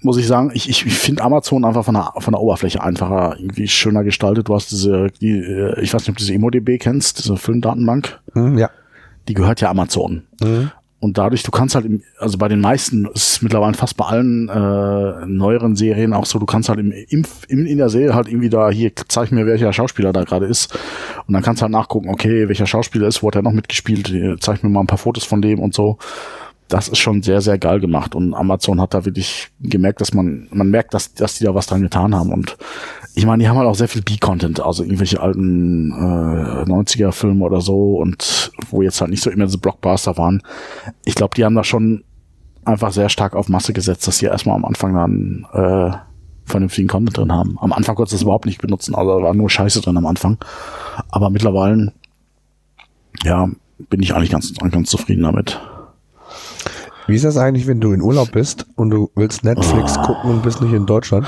Speaker 1: muss ich sagen, ich, ich, finde Amazon einfach von der, von der Oberfläche einfacher, irgendwie schöner gestaltet. Du hast diese, die, äh, ich weiß nicht, ob du diese EmoDB kennst, diese Filmdatenbank.
Speaker 2: Hm, ja
Speaker 1: die gehört ja Amazon. Mhm. Und dadurch, du kannst halt, im, also bei den meisten, ist mittlerweile fast bei allen äh, neueren Serien auch so, du kannst halt im, im, im, in der Serie halt irgendwie da, hier, zeig mir, welcher Schauspieler da gerade ist. Und dann kannst du halt nachgucken, okay, welcher Schauspieler ist, wo hat er noch mitgespielt, zeig mir mal ein paar Fotos von dem und so. Das ist schon sehr, sehr geil gemacht. Und Amazon hat da wirklich gemerkt, dass man, man merkt, dass, dass die da was dran getan haben. Und ich meine, die haben halt auch sehr viel B-Content, also irgendwelche alten äh, 90er-Filme oder so und wo jetzt halt nicht so immer diese Blockbuster waren. Ich glaube, die haben da schon einfach sehr stark auf Masse gesetzt, dass sie erstmal am Anfang dann äh, vernünftigen Content drin haben. Am Anfang konntest du das überhaupt nicht benutzen, also da war nur Scheiße drin am Anfang. Aber mittlerweile, ja, bin ich eigentlich ganz, ganz zufrieden damit.
Speaker 2: Wie ist das eigentlich, wenn du in Urlaub bist und du willst Netflix oh. gucken und bist nicht in Deutschland?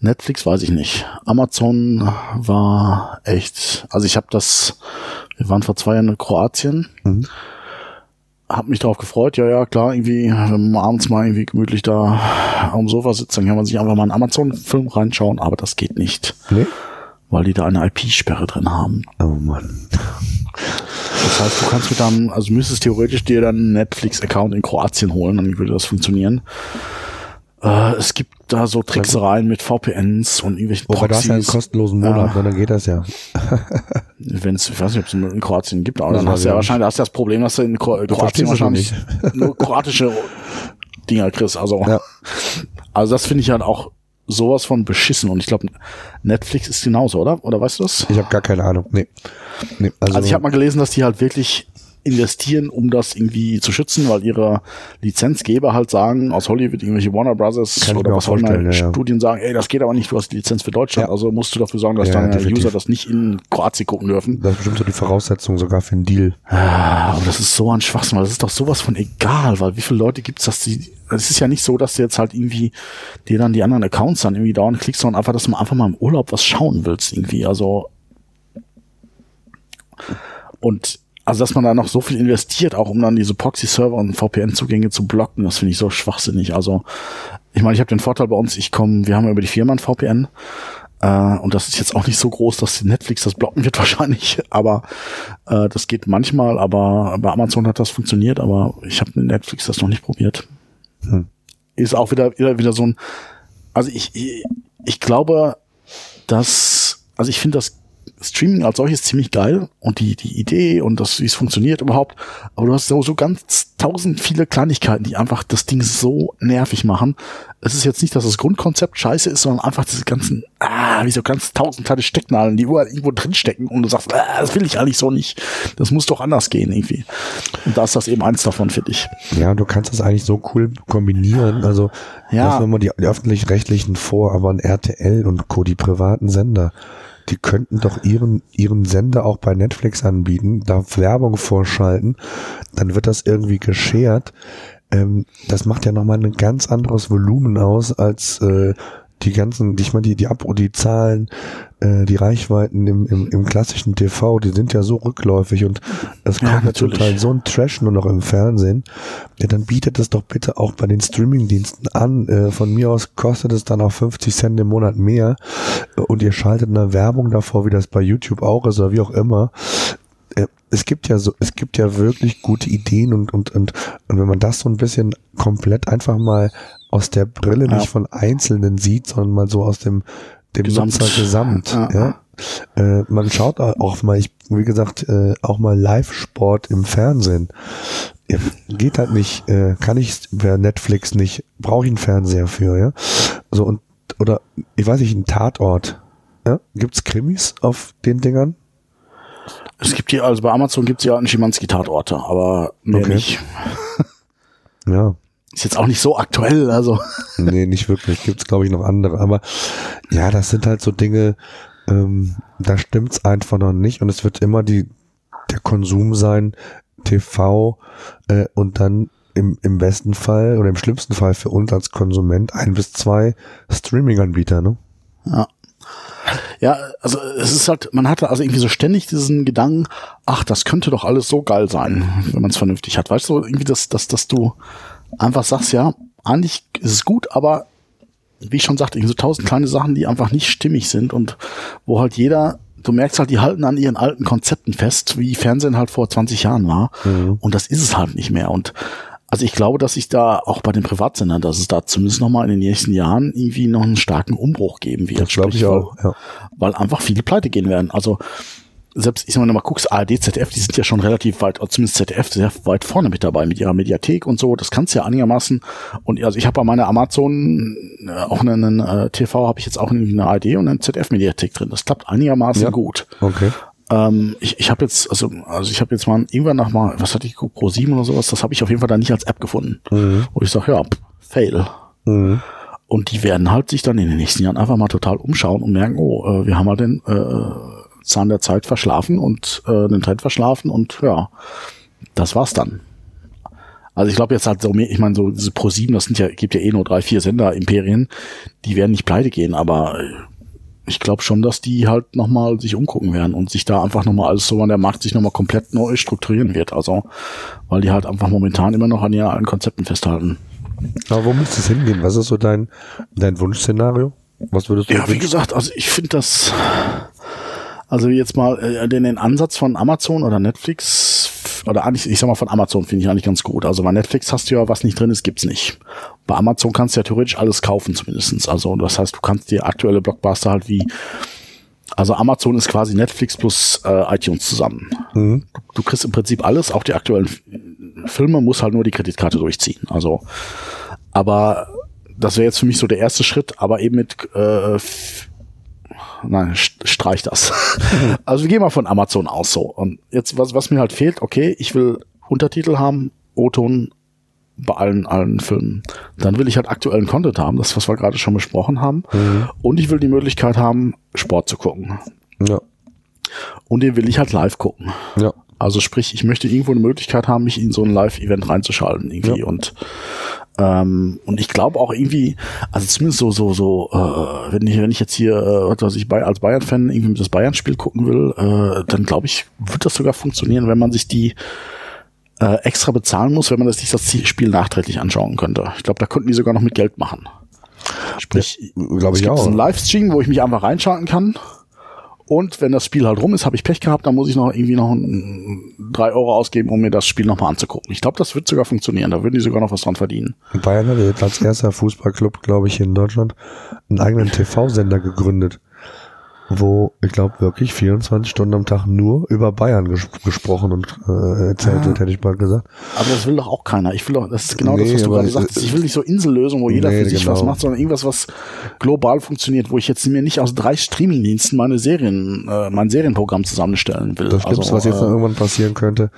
Speaker 1: Netflix weiß ich nicht. Amazon war echt, also ich habe das, wir waren vor zwei Jahren in Kroatien, mhm. hab mich darauf gefreut, ja, ja, klar, irgendwie, wenn man abends mal irgendwie gemütlich da am Sofa sitzt, dann kann man sich einfach mal einen Amazon-Film reinschauen, aber das geht nicht. Nee? Weil die da eine IP-Sperre drin haben.
Speaker 2: Oh Mann.
Speaker 1: Das heißt, du kannst mit deinem, also müsstest theoretisch dir dann einen Netflix-Account in Kroatien holen, dann würde das funktionieren. Äh, es gibt da so Tricksereien mit VPNs und irgendwelchen
Speaker 2: Proxys. Wobei das ja einen kostenlosen Monat, ja. dann geht das ja.
Speaker 1: Wenn es, ich weiß nicht, ob es in Kroatien gibt, aber das dann hast du ja wahrscheinlich hast du das Problem, dass du in Kro du Kroatien wahrscheinlich nur kroatische Dinger kriegst. Also, ja. also das finde ich halt auch sowas von beschissen und ich glaube Netflix ist genauso, oder? Oder weißt du das?
Speaker 2: Ich habe gar keine Ahnung. Nee.
Speaker 1: nee also, also ich habe mal gelesen, dass die halt wirklich investieren, um das irgendwie zu schützen, weil ihre Lizenzgeber halt sagen, aus Hollywood irgendwelche Warner Brothers Kann oder was auch immer Studien sagen, ey, das geht aber nicht, du hast die Lizenz für Deutschland, ja. also musst du dafür sorgen, dass ja, deine definitiv. User das nicht in Kroatien gucken dürfen.
Speaker 2: Das ist bestimmt so die Voraussetzung sogar für einen Deal.
Speaker 1: Ah, aber das ist so ein Schwachsinn, weil das ist doch sowas von egal, weil wie viele Leute gibt's, dass die, es ist ja nicht so, dass du jetzt halt irgendwie dir dann die anderen Accounts dann irgendwie dauernd klickst, sondern einfach, dass du einfach mal im Urlaub was schauen willst irgendwie, also und also dass man da noch so viel investiert, auch um dann diese Proxy-Server und VPN-Zugänge zu blocken, das finde ich so schwachsinnig. Also ich meine, ich habe den Vorteil bei uns, ich komme, wir haben über die Firma ein VPN äh, und das ist jetzt auch nicht so groß, dass Netflix das blocken wird wahrscheinlich, aber äh, das geht manchmal, aber bei Amazon hat das funktioniert, aber ich habe mit Netflix das noch nicht probiert. Hm. Ist auch wieder, wieder, wieder so ein, also ich, ich, ich glaube, dass, also ich finde das Streaming als solches ziemlich geil und die, die Idee und das, wie es funktioniert überhaupt. Aber du hast so, so ganz tausend viele Kleinigkeiten, die einfach das Ding so nervig machen. Es ist jetzt nicht, dass das Grundkonzept scheiße ist, sondern einfach diese ganzen, ah, wie so ganz tausend kleine Stecknadeln, die überall irgendwo drinstecken und du sagst, ah, das will ich eigentlich so nicht. Das muss doch anders gehen irgendwie. Und da ist das eben eins davon, finde ich.
Speaker 2: Ja, du kannst das eigentlich so cool kombinieren. Also, ja. lassen wir mal die, die öffentlich-rechtlichen vor, aber ein RTL und Co., die privaten Sender, die könnten doch ihren, ihren Sender auch bei Netflix anbieten, da Werbung vorschalten, dann wird das irgendwie geschert. Ähm, das macht ja nochmal ein ganz anderes Volumen aus als äh, die ganzen, ich meine, die, die Ab die Zahlen, äh, die Reichweiten im, im, im klassischen TV, die sind ja so rückläufig und es kommt ja, zum Teil so ein Trash nur noch im Fernsehen. Ja, dann bietet es doch bitte auch bei den Streamingdiensten an. Äh, von mir aus kostet es dann auch 50 Cent im Monat mehr und ihr schaltet eine Werbung davor, wie das bei YouTube auch ist oder wie auch immer äh, es gibt ja so, es gibt ja wirklich gute Ideen und, und, und, und wenn man das so ein bisschen komplett einfach mal aus der Brille ja. nicht von Einzelnen sieht, sondern mal so aus dem, dem Gesamt. Nutzer gesamt. Ja. ja. Äh, man schaut auch mal, ich, wie gesagt, äh, auch mal Live-Sport im Fernsehen. Ja, geht halt nicht, äh, kann ich über Netflix nicht, brauche ich einen Fernseher für, ja. So und oder ich weiß nicht, ein Tatort. Ja? Gibt's Krimis auf den Dingern?
Speaker 1: Es gibt hier, also bei Amazon gibt's ja einen Schimanski-Tatorte, aber mehr okay. nicht.
Speaker 2: ja.
Speaker 1: Ist jetzt auch nicht so aktuell, also.
Speaker 2: nee, nicht wirklich. Gibt's glaube ich noch andere. Aber ja, das sind halt so Dinge, ähm, da stimmt's einfach noch nicht und es wird immer die der Konsum sein, TV äh, und dann im, im besten Fall oder im schlimmsten Fall für uns als Konsument ein bis zwei Streaming-Anbieter, ne?
Speaker 1: Ja. Ja, also es ist halt, man hatte also irgendwie so ständig diesen Gedanken, ach, das könnte doch alles so geil sein, wenn man es vernünftig hat. Weißt du, irgendwie, dass, dass, dass du einfach sagst, ja, eigentlich ist es gut, aber wie ich schon sagte, so tausend kleine Sachen, die einfach nicht stimmig sind und wo halt jeder, du merkst halt, die halten an ihren alten Konzepten fest, wie Fernsehen halt vor 20 Jahren war. Mhm. Und das ist es halt nicht mehr. Und also ich glaube, dass sich da auch bei den Privatsendern, dass es da zumindest noch mal in den nächsten Jahren irgendwie noch einen starken Umbruch geben wird.
Speaker 2: Das glaube ich auch,
Speaker 1: ja. Weil einfach viele pleite gehen werden. Also selbst, ich sag mal, wenn du mal guckst, ARD, ZDF, die sind ja schon relativ weit, zumindest ZDF, sehr weit vorne mit dabei mit ihrer Mediathek und so. Das kannst du ja einigermaßen. Und also ich habe bei meiner Amazon äh, auch einen, äh, TV, habe ich jetzt auch eine ARD und eine ZDF-Mediathek drin. Das klappt einigermaßen ja. gut.
Speaker 2: Okay.
Speaker 1: Ähm, ich ich habe jetzt, also, also ich habe jetzt mal irgendwann nach mal, was hatte ich, Pro 7 oder sowas, das habe ich auf jeden Fall da nicht als App gefunden. Mhm. Wo ich sage, ja, fail. Mhm. Und die werden halt sich dann in den nächsten Jahren einfach mal total umschauen und merken, oh, äh, wir haben halt den äh, Zahn der Zeit verschlafen und äh, den Trend verschlafen und ja, das war's dann. Also ich glaube jetzt halt so, ich meine, so diese Pro 7, das sind ja, gibt ja eh nur drei, vier Sender-Imperien, die werden nicht pleite gehen, aber ich glaube schon, dass die halt nochmal sich umgucken werden und sich da einfach nochmal alles so an der Markt sich nochmal komplett neu strukturieren wird. Also, weil die halt einfach momentan immer noch an ihren alten Konzepten festhalten.
Speaker 2: Aber wo müsste es hingehen? Was ist so dein, dein Wunschszenario? Was würdest du
Speaker 1: Ja, wie gesagt, also ich finde das, also jetzt mal äh, den, den Ansatz von Amazon oder Netflix oder eigentlich, ich sag mal von Amazon finde ich eigentlich ganz gut. Also bei Netflix hast du ja, was nicht drin ist, gibt's nicht. Bei Amazon kannst du ja theoretisch alles kaufen zumindestens. Also das heißt, du kannst dir aktuelle Blockbuster halt wie also Amazon ist quasi Netflix plus äh, iTunes zusammen. Mhm. Du, du, kriegst im Prinzip alles, auch die aktuellen Filme, muss halt nur die Kreditkarte durchziehen. Also, aber das wäre jetzt für mich so der erste Schritt, aber eben mit äh, nein, streich das. also wir gehen mal von Amazon aus so. Und jetzt, was, was mir halt fehlt, okay, ich will Untertitel haben, O-Ton bei allen, allen Filmen. Dann will ich halt aktuellen Content haben, das, was wir gerade schon besprochen haben. Mhm. Und ich will die Möglichkeit haben, Sport zu gucken.
Speaker 2: Ja.
Speaker 1: Und den will ich halt live gucken.
Speaker 2: Ja.
Speaker 1: Also sprich, ich möchte irgendwo eine Möglichkeit haben, mich in so ein Live-Event reinzuschalten irgendwie. Ja. Und ähm, und ich glaube auch irgendwie, also zumindest so, so, so, äh, wenn ich, wenn ich jetzt hier, äh, was weiß ich, als Bayern-Fan irgendwie das Bayern-Spiel gucken will, äh, dann glaube ich, wird das sogar funktionieren, wenn man sich die äh, extra bezahlen muss, wenn man das nicht das Spiel nachträglich anschauen könnte. Ich glaube, da könnten die sogar noch mit Geld machen. Sprich, ja,
Speaker 2: glaube ich auch.
Speaker 1: einen Livestream, wo ich mich einfach reinschalten kann und wenn das Spiel halt rum ist, habe ich Pech gehabt, dann muss ich noch irgendwie noch drei Euro ausgeben, um mir das Spiel nochmal anzugucken. Ich glaube, das wird sogar funktionieren. Da würden die sogar noch was dran verdienen.
Speaker 2: Bayern hat jetzt als erster Fußballclub, glaube ich, in Deutschland einen eigenen TV-Sender gegründet. Wo ich glaube wirklich 24 Stunden am Tag nur über Bayern ges gesprochen und äh, erzählt wird, hätte ich bald gesagt.
Speaker 1: Aber das will doch auch keiner. Ich will doch, das ist genau nee, das, was du gerade gesagt hast. Ich will nicht so Insellösung, wo jeder nee, für sich genau. was macht, sondern irgendwas, was global funktioniert, wo ich jetzt mir nicht aus drei Streamingdiensten meine Serien, äh, mein Serienprogramm zusammenstellen will.
Speaker 2: Das also, was jetzt äh, irgendwann passieren könnte,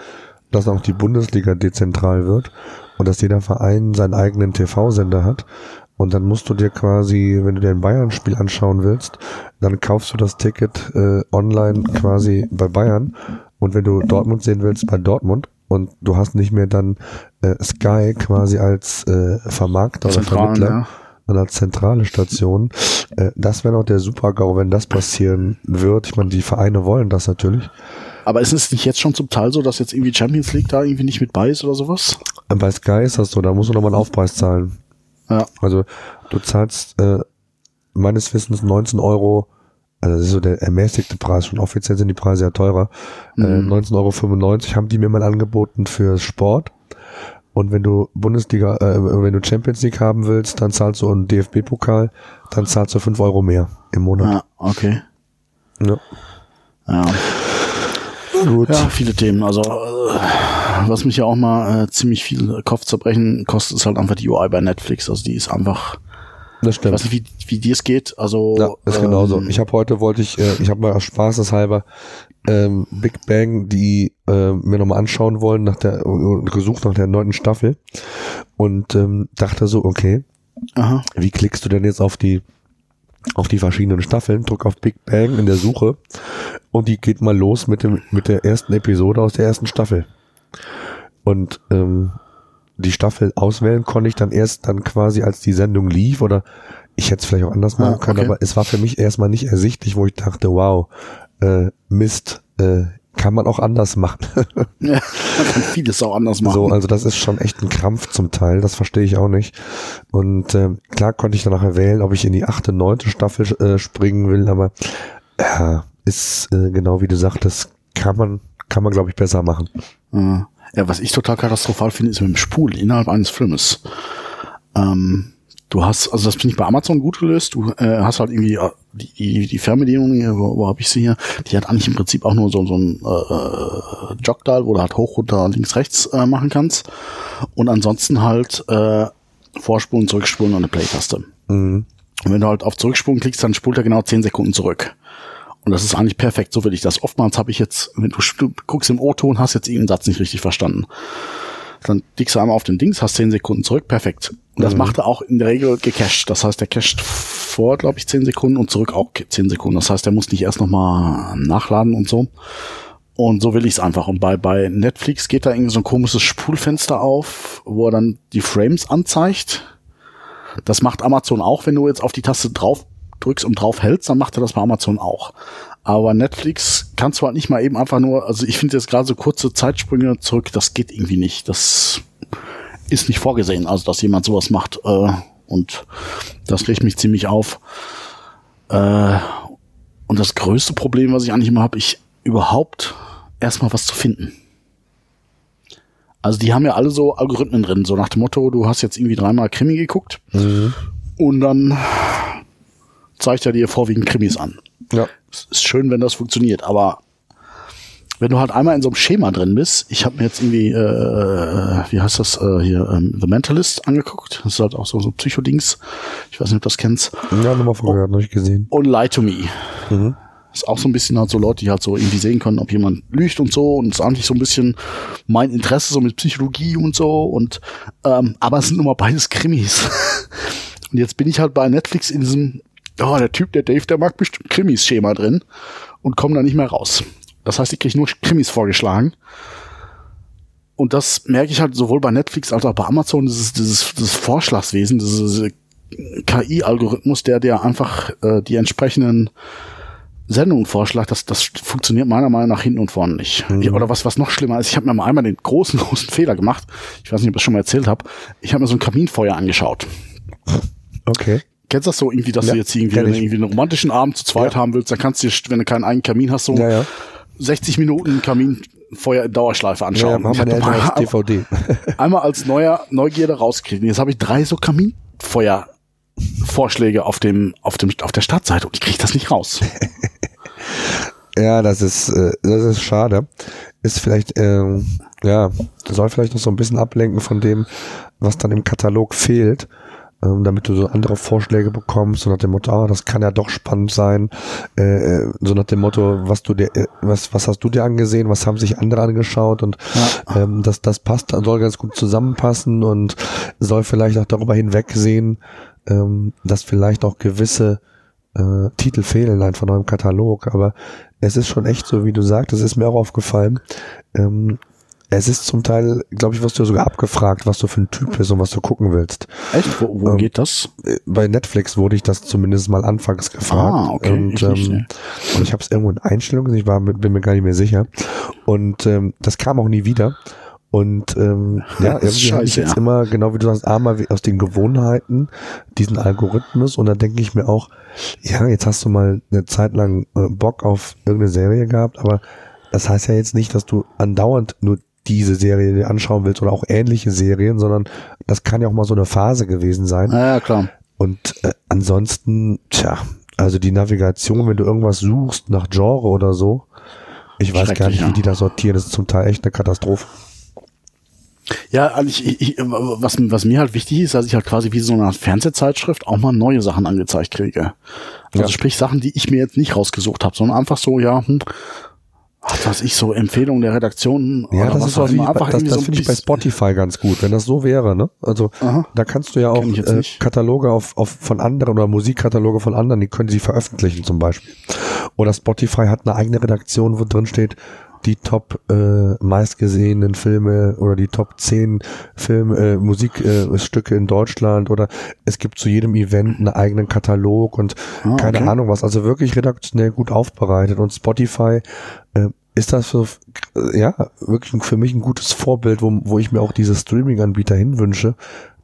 Speaker 2: dass auch die Bundesliga dezentral wird und dass jeder Verein seinen eigenen TV-Sender hat und dann musst du dir quasi, wenn du dir ein Bayern-Spiel anschauen willst, dann kaufst du das Ticket äh, online quasi bei Bayern. Und wenn du Dortmund sehen willst, bei Dortmund. Und du hast nicht mehr dann äh, Sky quasi als äh, Vermarkter oder Vermittler. Ja als zentrale Station. Äh, das wäre noch der Super-GAU, wenn das passieren wird. Ich meine, die Vereine wollen das natürlich.
Speaker 1: Aber ist es nicht jetzt schon zum Teil so, dass jetzt irgendwie Champions League da irgendwie nicht mit bei ist oder sowas?
Speaker 2: Bei Sky ist das so, da musst du nochmal einen Aufpreis zahlen. Ja. Also du zahlst äh, meines Wissens 19 Euro, also das ist so der ermäßigte Preis, schon offiziell sind die Preise ja teurer. Äh, mhm. Äh, 19,95 Euro haben die mir mal angeboten für Sport. Und wenn du Bundesliga, äh, wenn du Champions League haben willst, dann zahlst du einen DFB-Pokal, dann zahlst du 5 Euro mehr im Monat.
Speaker 1: Ja, okay. Ja. Ja. Gut. Ja, viele Themen. Also äh, was mich ja auch mal äh, ziemlich viel Kopfzerbrechen kostet, ist halt einfach die UI bei Netflix. Also die ist einfach.
Speaker 2: Das stimmt.
Speaker 1: Ich weiß nicht, wie, wie dir es geht. Also
Speaker 2: ja, ist ähm, genauso. Ich habe heute wollte ich, äh, ich habe mal spaßeshalber ähm, Big Bang die äh, mir nochmal anschauen wollen nach der gesucht nach der neunten Staffel und ähm, dachte so okay, Aha. wie klickst du denn jetzt auf die auf die verschiedenen Staffeln, drück auf Big Bang in der Suche und die geht mal los mit dem mit der ersten Episode aus der ersten Staffel. Und ähm, die Staffel auswählen konnte ich dann erst dann quasi, als die Sendung lief oder ich hätte es vielleicht auch anders machen ah, können, okay. aber es war für mich erstmal nicht ersichtlich, wo ich dachte, wow, äh, Mist, äh, kann man auch anders machen.
Speaker 1: ja, man kann vieles auch anders machen.
Speaker 2: So, also das ist schon echt ein Krampf zum Teil, das verstehe ich auch nicht. Und äh, klar konnte ich dann nachher wählen, ob ich in die achte, neunte Staffel äh, springen will, aber ja, ist äh, genau wie du sagtest, kann man, kann man glaube ich besser machen.
Speaker 1: Ja. ja, was ich total katastrophal finde, ist mit dem Spul innerhalb eines Filmes. Ähm, du hast, also das finde ich bei Amazon gut gelöst. Du äh, hast halt irgendwie äh, die, die Fernbedienung hier, wo, wo habe ich sie hier? Die hat eigentlich im Prinzip auch nur so, so ein äh, Jogdial, wo du halt hoch, runter, links, rechts äh, machen kannst. Und ansonsten halt äh, Vorspulen, Zurückspulen und eine Play-Taste. Mhm. Und wenn du halt auf Zurückspulen klickst, dann spult er genau 10 Sekunden zurück. Und das ist eigentlich perfekt, so will ich das. Oftmals habe ich jetzt, wenn du, du guckst im O-Ton, hast jetzt irgendeinen Satz nicht richtig verstanden. Dann klickst du einmal auf den Dings, hast 10 Sekunden zurück, perfekt. Und das mhm. macht er auch in der Regel gecached. Das heißt, der cached vor, glaube ich, 10 Sekunden und zurück auch 10 Sekunden. Das heißt, der muss nicht erst nochmal nachladen und so. Und so will ich es einfach. Und bei, bei Netflix geht da irgendwie so ein komisches Spulfenster auf, wo er dann die Frames anzeigt. Das macht Amazon auch, wenn du jetzt auf die Taste drauf drückst und drauf hältst, dann macht er das bei Amazon auch. Aber Netflix kannst du halt nicht mal eben einfach nur, also ich finde jetzt gerade so kurze Zeitsprünge zurück, das geht irgendwie nicht. Das ist nicht vorgesehen, also dass jemand sowas macht. Äh, und das regt mich ziemlich auf. Äh, und das größte Problem, was ich eigentlich immer habe, ich überhaupt erstmal was zu finden. Also die haben ja alle so Algorithmen drin, so nach dem Motto, du hast jetzt irgendwie dreimal Krimi geguckt mhm. und dann zeigt er dir vorwiegend Krimis an. Ja. Es ist schön, wenn das funktioniert, aber wenn du halt einmal in so einem Schema drin bist, ich habe mir jetzt irgendwie, äh, wie heißt das äh, hier, ähm, The Mentalist angeguckt. Das ist halt auch so, so Psychodings. Ich weiß nicht, ob du das kennst.
Speaker 2: Ja, nochmal vorher, noch nicht gesehen.
Speaker 1: Und Lie to Me. Mhm. Ist auch so ein bisschen halt so Leute, die halt so irgendwie sehen können, ob jemand lügt und so. Und ist eigentlich so ein bisschen mein Interesse so mit Psychologie und so. Und ähm, aber es sind nun mal beides Krimis. und jetzt bin ich halt bei Netflix in diesem, oh, der Typ, der Dave, der mag bestimmt Krimis-Schema drin und komme da nicht mehr raus. Das heißt, ich kriege nur Krimis vorgeschlagen. Und das merke ich halt sowohl bei Netflix als auch bei Amazon, dieses, dieses, dieses Vorschlagswesen, dieses KI-Algorithmus, der dir einfach äh, die entsprechenden Sendungen vorschlägt, das, das funktioniert meiner Meinung nach hinten und vorne nicht. Mhm. Oder was, was noch schlimmer ist, ich habe mir mal einmal den großen, großen Fehler gemacht. Ich weiß nicht, ob ich das schon mal erzählt habe. Ich habe mir so ein Kaminfeuer angeschaut.
Speaker 2: Okay.
Speaker 1: Kennst du das so irgendwie, dass ja, du jetzt irgendwie, irgendwie einen romantischen Abend zu zweit ja. haben willst, dann kannst du dir, wenn du keinen eigenen Kamin hast, so ja, ja. 60 Minuten Kaminfeuer in Dauerschleife anschauen. Ja,
Speaker 2: machen wir als DVD.
Speaker 1: einmal als neuer Neugierde rauskriegen. Jetzt habe ich drei so Kaminfeuer Vorschläge auf dem auf dem auf der Startseite und ich kriege das nicht raus.
Speaker 2: Ja, das ist, äh, das ist schade. Ist vielleicht, ähm, ja, soll vielleicht noch so ein bisschen ablenken von dem, was dann im Katalog fehlt ähm, damit du so andere Vorschläge bekommst, so nach dem Motto, ah, das kann ja doch spannend sein, äh, äh, so nach dem Motto, was du dir, äh, was, was hast du dir angesehen, was haben sich andere angeschaut und ja. ähm, das, das passt, soll ganz gut zusammenpassen und soll vielleicht auch darüber hinwegsehen, ähm, dass vielleicht auch gewisse äh, Titel fehlen einfach noch im Katalog, aber es ist schon echt so, wie du sagst, es ist mir auch aufgefallen, ähm, es ist zum Teil, glaube ich, wirst du sogar abgefragt, was du für ein Typ bist und was du gucken willst.
Speaker 1: Echt? Wo, wo ähm, geht das?
Speaker 2: Äh, bei Netflix wurde ich das zumindest mal anfangs gefragt. Ah, okay. Und ich, ähm, und ich habe es irgendwo in Einstellungen, ich war, bin mir gar nicht mehr sicher. Und ähm, das kam auch nie wieder. Und ähm, ja, irgendwie habe ich jetzt ja. immer, genau wie du sagst, einmal aus den Gewohnheiten diesen Algorithmus und dann denke ich mir auch, ja, jetzt hast du mal eine Zeit lang äh, Bock auf irgendeine Serie gehabt, aber das heißt ja jetzt nicht, dass du andauernd nur diese Serie dir anschauen willst oder auch ähnliche Serien, sondern das kann ja auch mal so eine Phase gewesen sein.
Speaker 1: Ja, ja klar.
Speaker 2: Und äh, ansonsten, tja, also die Navigation, wenn du irgendwas suchst nach Genre oder so, ich weiß gar nicht, wie die da sortieren, das ist zum Teil echt eine Katastrophe.
Speaker 1: Ja, also ich, ich, was, was mir halt wichtig ist, dass ich halt quasi wie so eine Fernsehzeitschrift auch mal neue Sachen angezeigt kriege. Also ja. sprich Sachen, die ich mir jetzt nicht rausgesucht habe, sondern einfach so, ja, hm, Ach, was ich so Empfehlungen der Redaktion.
Speaker 2: Ja, das ist auch wie, einfach das, das so finde ich bei Spotify ganz gut, wenn das so wäre, ne? Also Aha, da kannst du ja auch äh, Kataloge auf, auf von anderen oder Musikkataloge von anderen, die können sie veröffentlichen zum Beispiel. Oder Spotify hat eine eigene Redaktion, wo drin steht, die top äh, meistgesehenen Filme oder die Top 10 Film, äh, Musikstücke äh, in Deutschland oder es gibt zu jedem Event einen eigenen Katalog und ah, keine okay. Ahnung was. Also wirklich redaktionell gut aufbereitet und Spotify äh, ist das so, ja, wirklich für mich ein gutes Vorbild, wo, wo ich mir auch diese Streaming-Anbieter hinwünsche,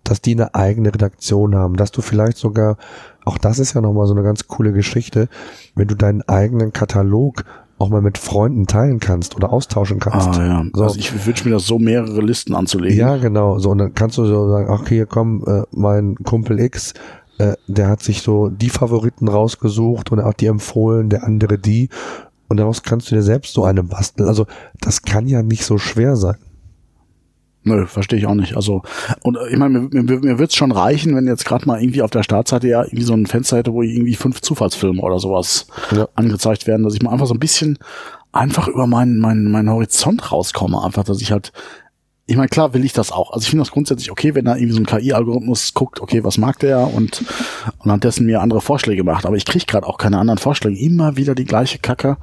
Speaker 2: dass die eine eigene Redaktion haben, dass du vielleicht sogar, auch das ist ja nochmal so eine ganz coole Geschichte, wenn du deinen eigenen Katalog auch mal mit Freunden teilen kannst oder austauschen kannst.
Speaker 1: Ah, ja. So. Also ich wünsche mir das so, mehrere Listen anzulegen.
Speaker 2: Ja, genau. So, und dann kannst du so sagen, ach hier komm, äh, mein Kumpel X, äh, der hat sich so die Favoriten rausgesucht und er hat die empfohlen, der andere die. Und daraus kannst du dir selbst so eine basteln. Also das kann ja nicht so schwer sein.
Speaker 1: Nö, verstehe ich auch nicht. Also, und äh, ich meine, mir, mir, mir wird's schon reichen, wenn jetzt gerade mal irgendwie auf der Startseite ja irgendwie so ein Fenster hätte, wo irgendwie fünf Zufallsfilme oder sowas ja. angezeigt werden, dass ich mal einfach so ein bisschen einfach über meinen, meinen, meinen Horizont rauskomme. Einfach, dass ich halt ich meine, klar will ich das auch. Also ich finde das grundsätzlich okay, wenn da irgendwie so ein KI-Algorithmus guckt, okay, was mag der und, und an dessen mir andere Vorschläge macht. Aber ich kriege gerade auch keine anderen Vorschläge. Immer wieder die gleiche Kacke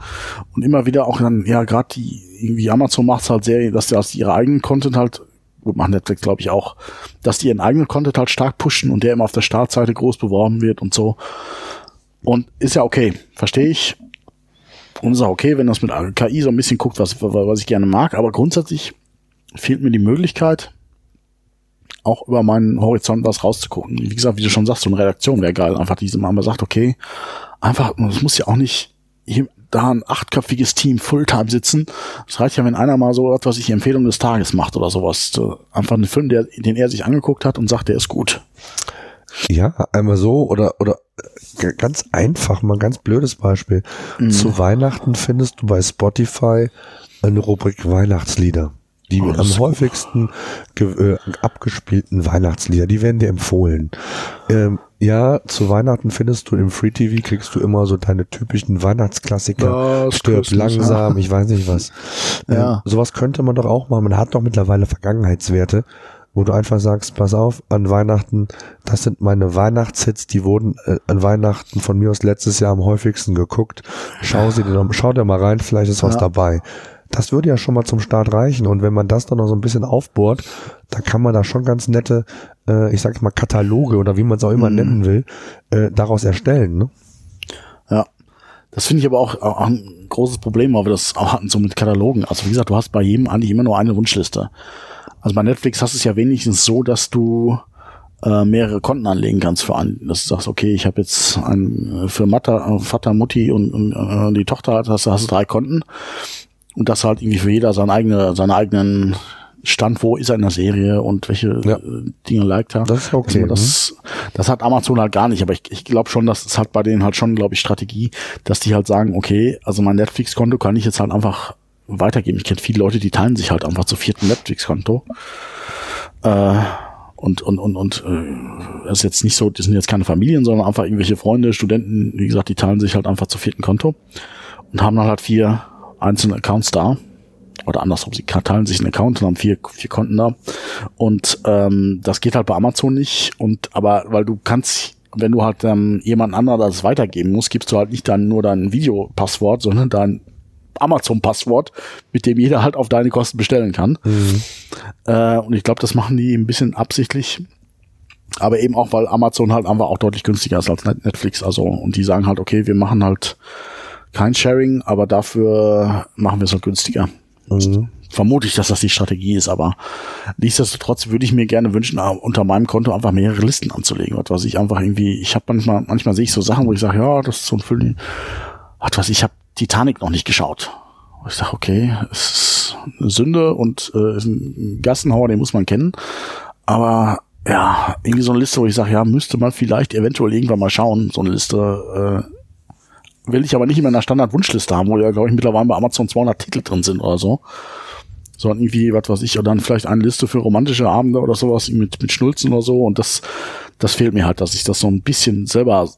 Speaker 1: und immer wieder auch dann, ja, gerade die, irgendwie Amazon macht's halt sehr, dass die aus ihrer eigenen Content halt, gut, machen Netflix glaube ich auch, dass die ihren eigenen Content halt stark pushen und der immer auf der Startseite groß beworben wird und so. Und ist ja okay, verstehe ich. Und ist auch okay, wenn das mit KI so ein bisschen guckt, was, was ich gerne mag, aber grundsätzlich fehlt mir die Möglichkeit, auch über meinen Horizont was rauszugucken. Wie gesagt, wie du schon sagst, so eine Redaktion wäre geil. Einfach diese Mal sagt, okay, einfach, es muss ja auch nicht hier, da ein achtköpfiges Team Fulltime sitzen. Es reicht ja, wenn einer mal so etwas, ich Empfehlung des Tages macht oder sowas. Einfach einen Film, der, den er sich angeguckt hat und sagt, der ist gut.
Speaker 2: Ja, einmal so oder, oder ganz einfach, mal ein ganz blödes Beispiel. Mhm. Zu Weihnachten findest du bei Spotify eine Rubrik Weihnachtslieder. Die oh, am häufigsten äh, abgespielten Weihnachtslieder, die werden dir empfohlen. Ähm, ja, zu Weihnachten findest du im Free TV, kriegst du immer so deine typischen Weihnachtsklassiker. Das Stirb langsam, ich weiß nicht was. Ja. Ähm, sowas könnte man doch auch machen. Man hat doch mittlerweile Vergangenheitswerte, wo du einfach sagst, pass auf, an Weihnachten, das sind meine Weihnachtshits, die wurden äh, an Weihnachten von mir aus letztes Jahr am häufigsten geguckt. Schau sie dir, schau dir mal rein, vielleicht ist was ja. dabei das würde ja schon mal zum Start reichen. Und wenn man das dann noch so ein bisschen aufbohrt, dann kann man da schon ganz nette, äh, ich sag mal, Kataloge oder wie man es auch immer mhm. nennen will, äh, daraus erstellen. Ne?
Speaker 1: Ja. Das finde ich aber auch, auch ein großes Problem, weil wir das auch hatten so mit Katalogen. Also wie gesagt, du hast bei jedem eigentlich immer nur eine Wunschliste. Also bei Netflix hast du es ja wenigstens so, dass du äh, mehrere Konten anlegen kannst für einen. Dass du sagst, okay, ich habe jetzt ein, für Mutter, Vater, Mutti und, und äh, die Tochter hast, hast du drei Konten und das halt irgendwie für jeder seine eigene, seine eigenen Stand, wo ist er in der Serie und welche ja. Äh, Dinge liked er.
Speaker 2: Das ist okay.
Speaker 1: Also das, mhm. das hat Amazon halt gar nicht, aber ich, ich glaube schon, dass es halt bei denen halt schon, glaube ich, Strategie, dass die halt sagen, okay, also mein Netflix-Konto kann ich jetzt halt einfach weitergeben. Ich kenne viele Leute, die teilen sich halt einfach zu vierten Netflix-Konto. Äh, und und und und äh, das ist jetzt nicht so, das sind jetzt keine Familien, sondern einfach irgendwelche Freunde, Studenten, wie gesagt, die teilen sich halt einfach zu vierten Konto und haben dann halt vier einzelne Accounts da oder andersrum, sie teilen sich einen Account und haben vier, vier Konten da. Und ähm, das geht halt bei Amazon nicht. Und aber weil du kannst, wenn du halt ähm, jemand anderes das weitergeben musst, gibst du halt nicht dann nur dein Videopasswort, sondern dein Amazon-Passwort, mit dem jeder halt auf deine Kosten bestellen kann. Mhm. Äh, und ich glaube, das machen die ein bisschen absichtlich. Aber eben auch, weil Amazon halt einfach auch deutlich günstiger ist als Netflix. Also, und die sagen halt, okay, wir machen halt kein Sharing, aber dafür machen wir es halt günstiger. Mhm. Vermute ich, dass das die Strategie ist, aber nichtsdestotrotz würde ich mir gerne wünschen, ah, unter meinem Konto einfach mehrere Listen anzulegen. Was weiß ich einfach irgendwie, ich habe manchmal, manchmal sehe ich so Sachen, wo ich sage, ja, das ist so ein Film, was weiß ich, ich habe Titanic noch nicht geschaut. Und ich sage, okay, es ist eine Sünde und äh, ist ein Gassenhauer, den muss man kennen. Aber ja, irgendwie so eine Liste, wo ich sage, ja, müsste man vielleicht eventuell irgendwann mal schauen, so eine Liste. Äh, will ich aber nicht in meiner Standard-Wunschliste haben, wo ja, glaube ich, mittlerweile bei Amazon 200 Titel drin sind oder so. Sondern irgendwie, was weiß ich, oder dann vielleicht eine Liste für romantische Abende oder sowas mit, mit Schnulzen oder so. Und das, das fehlt mir halt, dass ich das so ein bisschen selber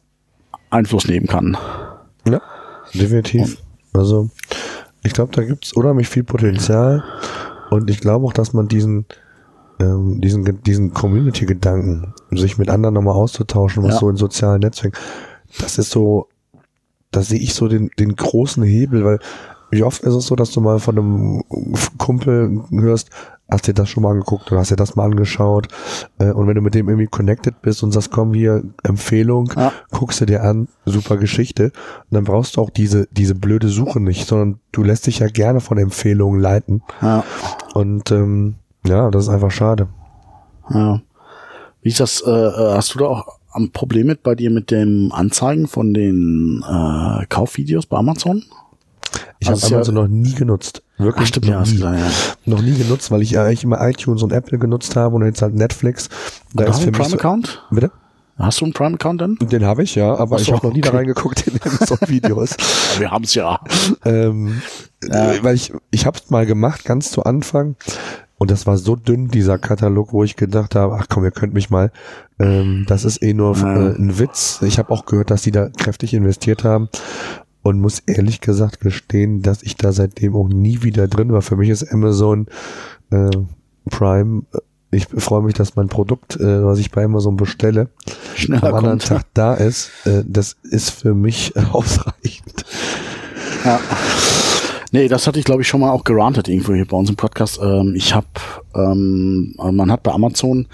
Speaker 1: Einfluss nehmen kann.
Speaker 2: Ja, definitiv. Und, also, ich glaube, da gibt's unheimlich viel Potenzial. Und ich glaube auch, dass man diesen, ähm, diesen, diesen Community-Gedanken, sich mit anderen nochmal auszutauschen, was ja. so in sozialen Netzwerken, das ist so da sehe ich so den, den großen Hebel, weil wie oft ist es so, dass du mal von einem Kumpel hörst, hast dir das schon mal angeguckt oder hast dir das mal angeschaut äh, und wenn du mit dem irgendwie connected bist und sagst, komm hier, Empfehlung, ja. guckst du dir an, super Geschichte und dann brauchst du auch diese, diese blöde Suche nicht, sondern du lässt dich ja gerne von Empfehlungen leiten ja. und ähm, ja, das ist einfach schade.
Speaker 1: Ja. Wie ist das, äh, äh hast du da auch ein Problem mit bei dir mit dem Anzeigen von den äh, Kaufvideos bei Amazon?
Speaker 2: Ich also habe Amazon ja, noch nie genutzt.
Speaker 1: Wirklich Ach, stimmt, noch, ja, nie, gesagt, ja.
Speaker 2: noch nie genutzt, weil ich eigentlich immer iTunes und Apple genutzt habe und jetzt halt Netflix.
Speaker 1: Da ist für mich Prime Account? bitte? Hast du einen Prime-Account denn?
Speaker 2: Den habe ich, ja, aber so, ich habe noch nie okay. da reingeguckt in Amazon-Videos.
Speaker 1: wir haben es ja.
Speaker 2: Ähm, ja. Weil ich, ich habe es mal gemacht, ganz zu Anfang. Und das war so dünn, dieser Katalog, wo ich gedacht habe, ach komm, ihr könnt mich mal. Ähm, das ist eh nur äh, ein Witz. Ich habe auch gehört, dass die da kräftig investiert haben und muss ehrlich gesagt gestehen, dass ich da seitdem auch nie wieder drin war. Für mich ist Amazon äh, Prime. Ich freue mich, dass mein Produkt, äh, was ich bei Amazon bestelle, Schneller am anderen kommt. Tag da ist. Äh, das ist für mich ausreichend.
Speaker 1: Ja. Nee, das hatte ich, glaube ich, schon mal auch gerantet irgendwo hier bei uns im Podcast. Ähm, ich habe, ähm, man hat bei Amazon,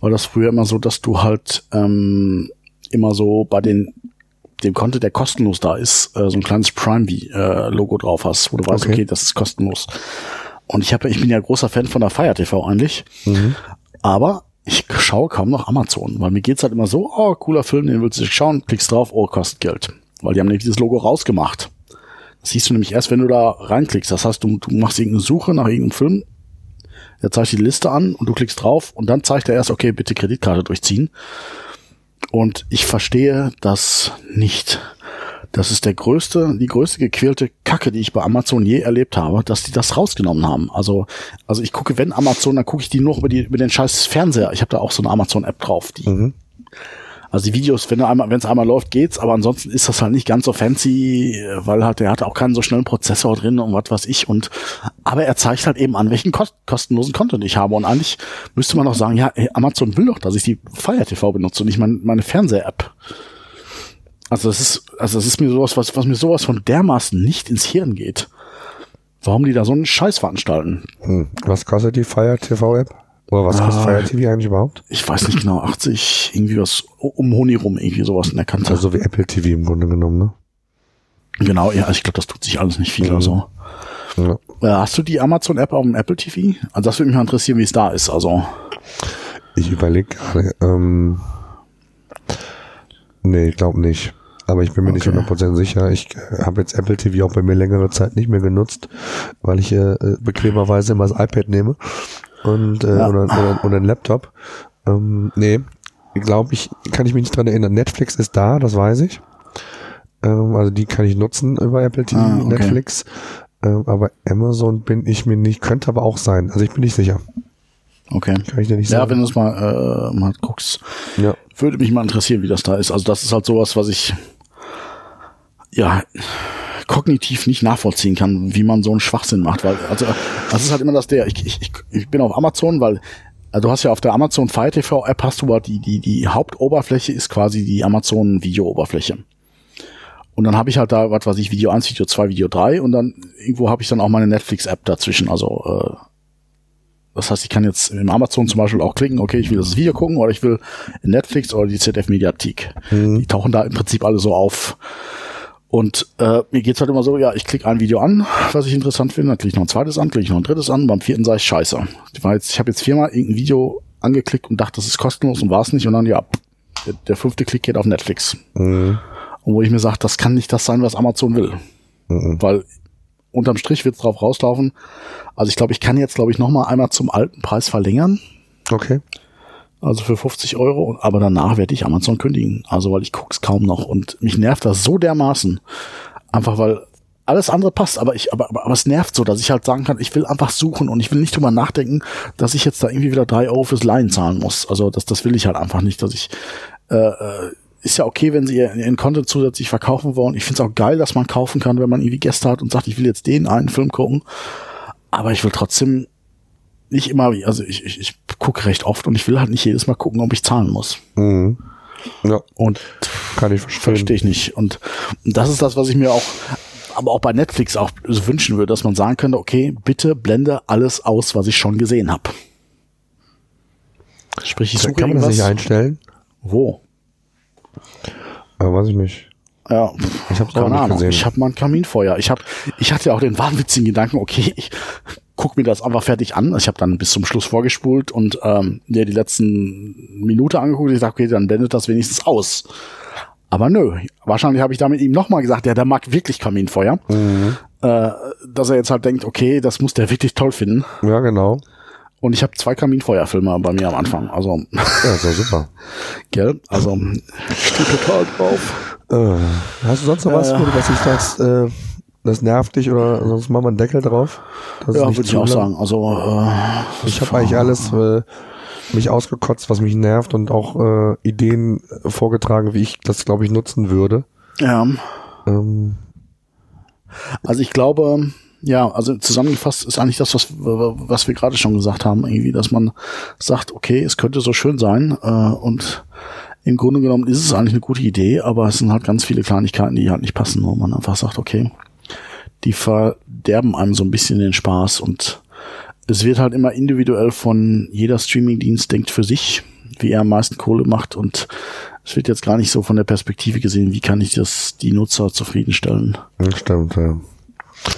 Speaker 1: war das früher immer so, dass du halt ähm, immer so bei den dem Content, der kostenlos da ist, äh, so ein kleines Prime-Logo äh, drauf hast, wo du weißt, okay. okay, das ist kostenlos. Und ich habe, ich bin ja großer Fan von der Fire TV eigentlich, mhm. aber ich schaue kaum noch Amazon, weil mir geht's halt immer so, oh, cooler Film, den willst du schauen, klickst drauf, oh, kostet Geld. Weil die haben nämlich dieses Logo rausgemacht. Siehst du nämlich erst, wenn du da reinklickst. Das heißt, du, du machst irgendeine Suche nach irgendeinem Film, er zeigt die Liste an und du klickst drauf und dann zeigt er erst, okay, bitte Kreditkarte durchziehen. Und ich verstehe das nicht. Das ist der größte, die größte gequälte Kacke, die ich bei Amazon je erlebt habe, dass die das rausgenommen haben. Also, also ich gucke, wenn Amazon, dann gucke ich die nur über, die, über den scheiß Fernseher. Ich habe da auch so eine Amazon-App drauf, die mhm. Also die Videos, wenn er einmal, es einmal läuft, geht's, aber ansonsten ist das halt nicht ganz so fancy, weil halt der hat auch keinen so schnellen Prozessor drin und was weiß ich. Und aber er zeigt halt eben an, welchen kost kostenlosen Content ich habe. Und eigentlich müsste man auch sagen, ja, Amazon will doch, dass ich die Fire TV benutze und nicht mein, meine Fernseh-App. Also das ist, also das ist mir sowas, was, was mir sowas von dermaßen nicht ins Hirn geht. Warum die da so einen Scheiß veranstalten?
Speaker 2: Hm. Was kostet die Fire TV App? Oder was kostet ah, Fire TV eigentlich überhaupt?
Speaker 1: Ich weiß nicht genau, 80, irgendwie was um Honig rum, irgendwie sowas in der Kante.
Speaker 2: Also wie Apple TV im Grunde genommen, ne?
Speaker 1: Genau, ja, ich glaube, das tut sich alles nicht viel mhm. oder so. Ja. Äh, hast du die Amazon-App auf dem Apple TV? Also das würde mich mal interessieren, wie es da ist. Also
Speaker 2: ich überlege gerade. Ähm, nee, ich glaube nicht. Aber ich bin mir okay. nicht 100% sicher. Ich äh, habe jetzt Apple TV auch bei mir längere Zeit nicht mehr genutzt, weil ich äh, bequemerweise immer das iPad nehme und äh, ja. oder, oder, oder ein Laptop. Ähm, nee, glaube ich, kann ich mich nicht dran erinnern. Netflix ist da, das weiß ich. Ähm, also die kann ich nutzen über Apple TV, ah, okay. Netflix. Ähm, aber Amazon bin ich mir nicht, könnte aber auch sein. Also ich bin nicht sicher.
Speaker 1: Okay. Kann ich dir nicht sagen. Ja, wenn du es mal, äh, mal guckst. Ja. Würde mich mal interessieren, wie das da ist. Also das ist halt sowas, was ich ja kognitiv nicht nachvollziehen kann, wie man so einen Schwachsinn macht. Weil, also, das ist halt immer das der, ich, ich, ich bin auf Amazon, weil also du hast ja auf der Amazon Fire TV App hast du halt die, die, die Hauptoberfläche ist quasi die Amazon Video-Oberfläche. Und dann habe ich halt da, was weiß ich, Video 1, Video 2, Video 3 und dann irgendwo habe ich dann auch meine Netflix-App dazwischen. Also äh, das heißt, ich kann jetzt im Amazon zum Beispiel auch klicken, okay, ich will das Video gucken oder ich will Netflix oder die ZDF-Mediathek. Mhm. Die tauchen da im Prinzip alle so auf. Und äh, mir geht's halt immer so, ja, ich klicke ein Video an, was ich interessant finde, dann klicke ich noch ein zweites an, klicke ich noch ein drittes an, beim vierten sage ich scheiße. Ich, war jetzt, ich habe jetzt viermal irgendein Video angeklickt und dachte, das ist kostenlos und war es nicht. Und dann, ja, der, der, fünfte Klick geht auf Netflix. Mhm. Und wo ich mir sage, das kann nicht das sein, was Amazon will. Mhm. Weil unterm Strich wird's drauf rauslaufen. Also ich glaube, ich kann jetzt, glaube ich, noch mal einmal zum alten Preis verlängern.
Speaker 2: Okay.
Speaker 1: Also für 50 Euro, aber danach werde ich Amazon kündigen. Also weil ich guck's kaum noch und mich nervt das so dermaßen. Einfach weil alles andere passt, aber ich, aber, aber, aber es nervt so, dass ich halt sagen kann, ich will einfach suchen und ich will nicht drüber nachdenken, dass ich jetzt da irgendwie wieder drei Euro fürs Leihen zahlen muss. Also das, das will ich halt einfach nicht, dass ich, äh, äh ist ja okay, wenn sie ihren Content zusätzlich verkaufen wollen. Ich finde es auch geil, dass man kaufen kann, wenn man irgendwie Gäste hat und sagt, ich will jetzt den einen Film gucken. Aber ich will trotzdem nicht immer, also ich, ich, ich gucke recht oft und ich will halt nicht jedes Mal gucken, ob ich zahlen muss. Mhm. Ja. Und kann ich verstehen. Verstehe ich nicht. Und, und das ist das, was ich mir auch, aber auch bei Netflix auch wünschen würde, dass man sagen könnte, okay, bitte blende alles aus, was ich schon gesehen habe.
Speaker 2: Sprich, ich suche Kann man das nicht einstellen?
Speaker 1: Wo?
Speaker 2: Äh, weiß ich nicht.
Speaker 1: Ja, ich habe keine Ahnung. Gesehen. Ich habe mal ein Kaminfeuer. Ich habe, ich hatte ja auch den wahnwitzigen Gedanken, okay, ich guck mir das einfach fertig an. Ich habe dann bis zum Schluss vorgespult und ähm, mir die letzten Minute angeguckt. Ich dachte, okay, dann blendet das wenigstens aus. Aber nö, wahrscheinlich habe ich damit ihm nochmal gesagt, ja, der mag wirklich Kaminfeuer. Mhm. Äh, dass er jetzt halt denkt, okay, das muss der wirklich toll finden.
Speaker 2: Ja, genau.
Speaker 1: Und ich habe zwei Kaminfeuerfilme bei mir am Anfang. Also.
Speaker 2: Ja, doch super.
Speaker 1: Gell? Also, steht total drauf.
Speaker 2: Äh, hast du sonst noch was, ja. was ich sagst, äh, das nervt dich oder sonst machen wir einen Deckel drauf?
Speaker 1: ja, würde ich auch sagen. Also, äh,
Speaker 2: ich habe eigentlich alles äh, mich ausgekotzt, was mich nervt und auch äh, Ideen vorgetragen, wie ich das, glaube ich, nutzen würde.
Speaker 1: Ja. Ähm. Also ich glaube, ja, also zusammengefasst ist eigentlich das, was, was wir gerade schon gesagt haben, irgendwie, dass man sagt, okay, es könnte so schön sein äh, und im Grunde genommen ist es eigentlich eine gute Idee, aber es sind halt ganz viele Kleinigkeiten, die halt nicht passen, wo man einfach sagt, okay, die verderben einem so ein bisschen den Spaß und es wird halt immer individuell von jeder Streamingdienst denkt für sich, wie er am meisten Kohle macht und es wird jetzt gar nicht so von der Perspektive gesehen, wie kann ich das die Nutzer zufriedenstellen.
Speaker 2: Das stimmt, ja.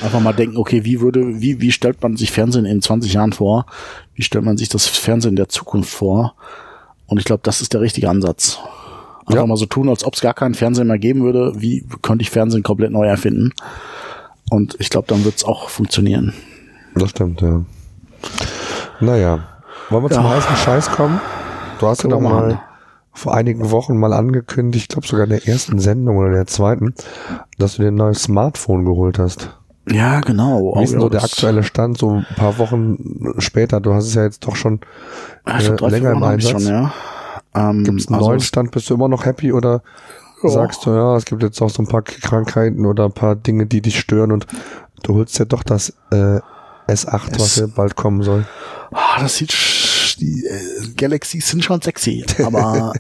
Speaker 1: Einfach mal denken, okay, wie würde, wie, wie stellt man sich Fernsehen in 20 Jahren vor? Wie stellt man sich das Fernsehen der Zukunft vor? Und ich glaube, das ist der richtige Ansatz. Einfach ja. mal so tun, als ob es gar keinen Fernsehen mehr geben würde. Wie könnte ich Fernsehen komplett neu erfinden? Und ich glaube, dann wird es auch funktionieren.
Speaker 2: Das stimmt, ja. Naja, wollen wir ja. zum heißen Scheiß kommen? Du hast ja doch mal vor einigen Wochen mal angekündigt, ich glaube sogar in der ersten Sendung oder der zweiten, dass du dir ein neues Smartphone geholt hast.
Speaker 1: Ja, genau.
Speaker 2: Wie ist denn so der aktuelle Stand, so ein paar Wochen später? Du hast es ja jetzt doch schon äh, länger im Einsatz. Schon, ja. ähm, gibt es einen also neuen Stand? Bist du immer noch happy oder sagst du, ja, es gibt jetzt auch so ein paar Krankheiten oder ein paar Dinge, die dich stören und du holst ja doch das äh, S8, S was ja bald kommen soll?
Speaker 1: Ah, das sieht die äh, Galaxies sind schon sexy, aber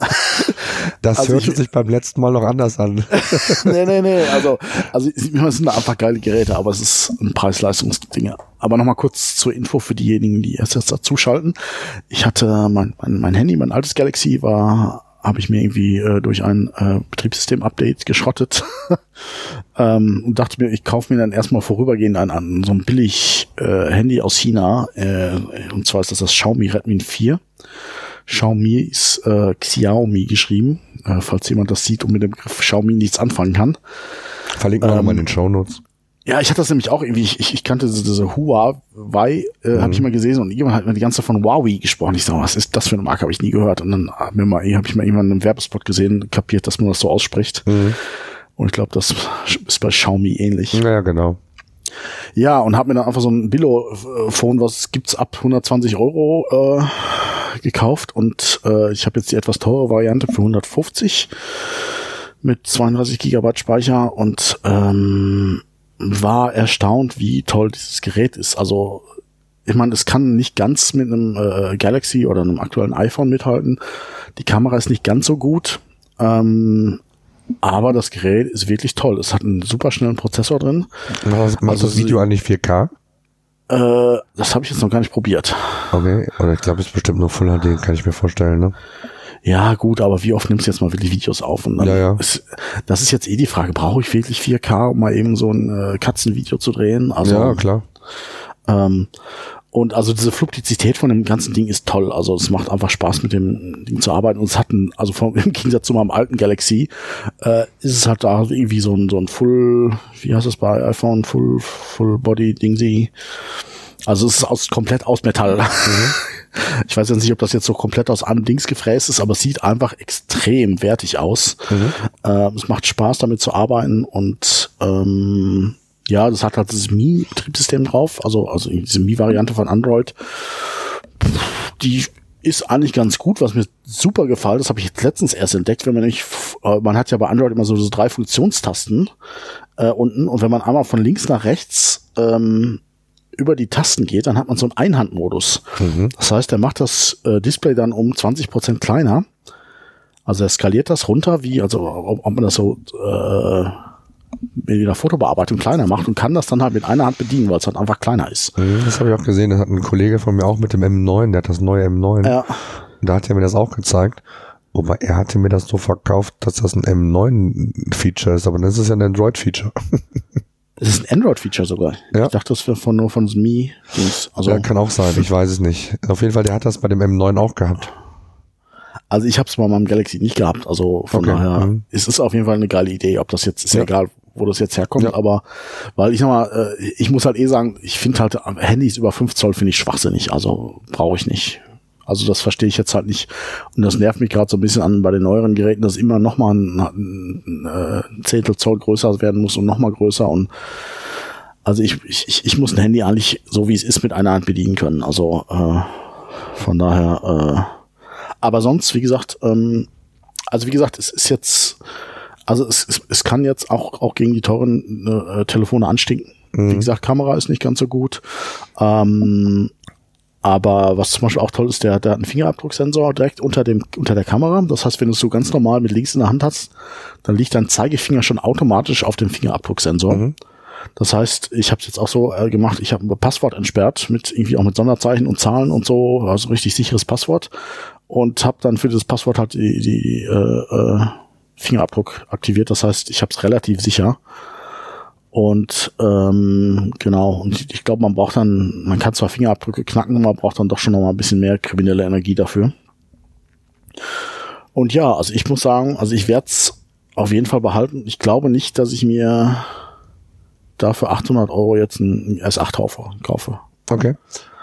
Speaker 2: das also hörte ich, sich beim letzten Mal noch anders an.
Speaker 1: nee, nee, nee, also also es sind einfach geile Geräte, aber es ist ein Preis-Leistungs-Ding. Aber nochmal kurz zur Info für diejenigen, die erst jetzt dazuschalten. Ich hatte mein, mein, mein Handy, mein altes Galaxy war habe ich mir irgendwie äh, durch ein äh, Betriebssystem-Update geschrottet ähm, und dachte mir, ich kaufe mir dann erstmal vorübergehend ein, an so ein billig äh, Handy aus China äh, und zwar ist das das Xiaomi Redmi 4. Xiaomi ist äh, Xiaomi geschrieben, äh, falls jemand das sieht und mit dem Begriff Xiaomi nichts anfangen kann.
Speaker 2: Verlinken wir ähm, nochmal in den Show Notes.
Speaker 1: Ja, ich hatte das nämlich auch irgendwie, ich, ich, ich kannte diese, Huawei, äh, mhm. habe ich mal gesehen und jemand hat mir die ganze Zeit von Huawei gesprochen. Ich sag, was ist das für eine Marke, habe ich nie gehört. Und dann habe mir mal, habe ich mal irgendwann einen Werbespot gesehen, kapiert, dass man das so ausspricht. Mhm. Und ich glaube, das ist bei Xiaomi ähnlich.
Speaker 2: Ja, genau.
Speaker 1: Ja, und habe mir dann einfach so ein Billo-Phone, was gibt's ab 120 Euro äh, gekauft und äh, ich habe jetzt die etwas teure Variante für 150 mit 32 Gigabyte Speicher und ähm, war erstaunt, wie toll dieses Gerät ist. Also ich meine, es kann nicht ganz mit einem äh, Galaxy oder einem aktuellen iPhone mithalten. Die Kamera ist nicht ganz so gut. Ähm, aber das Gerät ist wirklich toll. Es hat einen super schnellen Prozessor drin.
Speaker 2: Macht also das Video eigentlich 4K?
Speaker 1: Äh, das habe ich jetzt noch gar nicht probiert.
Speaker 2: Okay, oder ich glaube, es ist bestimmt nur Full HD, kann ich mir vorstellen, ne?
Speaker 1: Ja, gut, aber wie oft nimmst du jetzt mal wirklich Videos auf? Und dann
Speaker 2: ja, ja.
Speaker 1: Ist, das ist jetzt eh die Frage, brauche ich wirklich 4K, um mal eben so ein äh, Katzenvideo zu drehen? Also,
Speaker 2: ja, klar.
Speaker 1: Ähm, und also diese Fluidizität von dem ganzen Ding ist toll. Also es macht einfach Spaß mit dem Ding zu arbeiten. Und es hat ein, also vom, im Gegensatz zu meinem alten Galaxy, äh, ist es halt da irgendwie so ein, so ein Full, wie heißt das bei iPhone, Full, Full Body Dingsy. Also es ist aus, komplett aus Metall. Mhm. Ich weiß jetzt nicht, ob das jetzt so komplett aus einem Dings gefräst ist, aber es sieht einfach extrem wertig aus. Mhm. Äh, es macht Spaß, damit zu arbeiten und ähm, ja, das hat halt das Mi-Betriebssystem drauf, also, also diese Mi-Variante von Android. Die ist eigentlich ganz gut, was mir super gefällt. Das habe ich jetzt letztens erst entdeckt, wenn man nicht, äh, man hat ja bei Android immer so, so drei Funktionstasten äh, unten und wenn man einmal von links nach rechts ähm, über die Tasten geht, dann hat man so einen Einhandmodus. Mhm. Das heißt, er macht das äh, Display dann um 20 Prozent kleiner. Also er skaliert das runter, wie, also ob, ob man das so äh, in der Fotobearbeitung kleiner macht und kann das dann halt mit einer Hand bedienen, weil es halt einfach kleiner ist.
Speaker 2: Mhm, das habe ich auch gesehen. Das hat ein Kollege von mir auch mit dem M9, der hat das neue M9. Ja. Und da hat er mir das auch gezeigt. Aber er hatte mir das so verkauft, dass das ein M9-Feature ist, aber das ist ja ein Android-Feature.
Speaker 1: Das ist ein Android-Feature sogar.
Speaker 2: Ja.
Speaker 1: Ich dachte, das wäre von nur von Mi.
Speaker 2: Also ja, kann auch sein. Ich weiß es nicht. Auf jeden Fall, der hat das bei dem M9 auch gehabt.
Speaker 1: Also ich habe es bei meinem Galaxy nicht gehabt. Also von okay. daher mhm. es ist auf jeden Fall eine geile Idee. Ob das jetzt ist ja. egal, wo das jetzt herkommt, ja. aber weil ich sag mal, äh, ich muss halt eh sagen, ich finde halt Handys über 5 Zoll finde ich schwachsinnig, also brauche ich nicht. Also das verstehe ich jetzt halt nicht. Und das nervt mich gerade so ein bisschen an bei den neueren Geräten, dass immer noch mal ein, ein, ein äh, Zehntel Zoll größer werden muss und noch mal größer. Und also ich, ich, ich muss ein Handy eigentlich so wie es ist mit einer Hand bedienen können. Also äh, von daher. Äh, aber sonst, wie gesagt, ähm, also wie gesagt, es ist jetzt also es, es, es kann jetzt auch, auch gegen die teuren äh, Telefone anstinken. Mhm. Wie gesagt, Kamera ist nicht ganz so gut. Ähm, aber was zum Beispiel auch toll ist, der, der hat einen Fingerabdrucksensor direkt unter dem unter der Kamera. Das heißt, wenn du es so ganz normal mit links in der Hand hast, dann liegt dein Zeigefinger schon automatisch auf dem Fingerabdrucksensor. Mhm. Das heißt, ich habe es jetzt auch so äh, gemacht, ich habe ein Passwort entsperrt mit irgendwie auch mit Sonderzeichen und Zahlen und so, also richtig sicheres Passwort und habe dann für das Passwort halt die, die äh, äh, Fingerabdruck aktiviert. Das heißt, ich habe es relativ sicher. Und ähm, genau, und ich, ich glaube, man braucht dann, man kann zwar Fingerabdrücke knacken, man braucht dann doch schon noch mal ein bisschen mehr kriminelle Energie dafür. Und ja, also ich muss sagen, also ich werde es auf jeden Fall behalten. Ich glaube nicht, dass ich mir dafür 800 Euro jetzt ein S8 kaufe.
Speaker 2: Okay.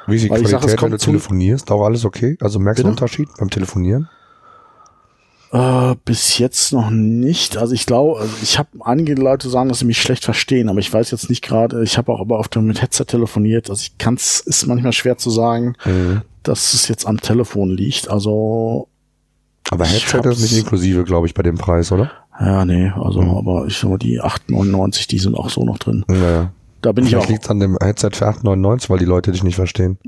Speaker 2: Wie ist die Weil Qualität, sag, wenn du telefonierst? Auch alles okay? Also merkst du einen Unterschied beim Telefonieren?
Speaker 1: Äh, bis jetzt noch nicht. Also ich glaube, also ich habe einige Leute sagen, dass sie mich schlecht verstehen, aber ich weiß jetzt nicht gerade. Ich habe auch aber oft mit Headset telefoniert. Also ich kann es, ist manchmal schwer zu sagen, mhm. dass es jetzt am Telefon liegt. Also
Speaker 2: aber Headset ist nicht inklusive, glaube ich, bei dem Preis, oder?
Speaker 1: Ja, nee, also, mhm. aber ich sag mal, die 8,99, die sind auch so noch drin.
Speaker 2: Ja.
Speaker 1: Da bin Vielleicht
Speaker 2: ich auch. liegt an dem Headset für 8,99, weil die Leute dich nicht verstehen.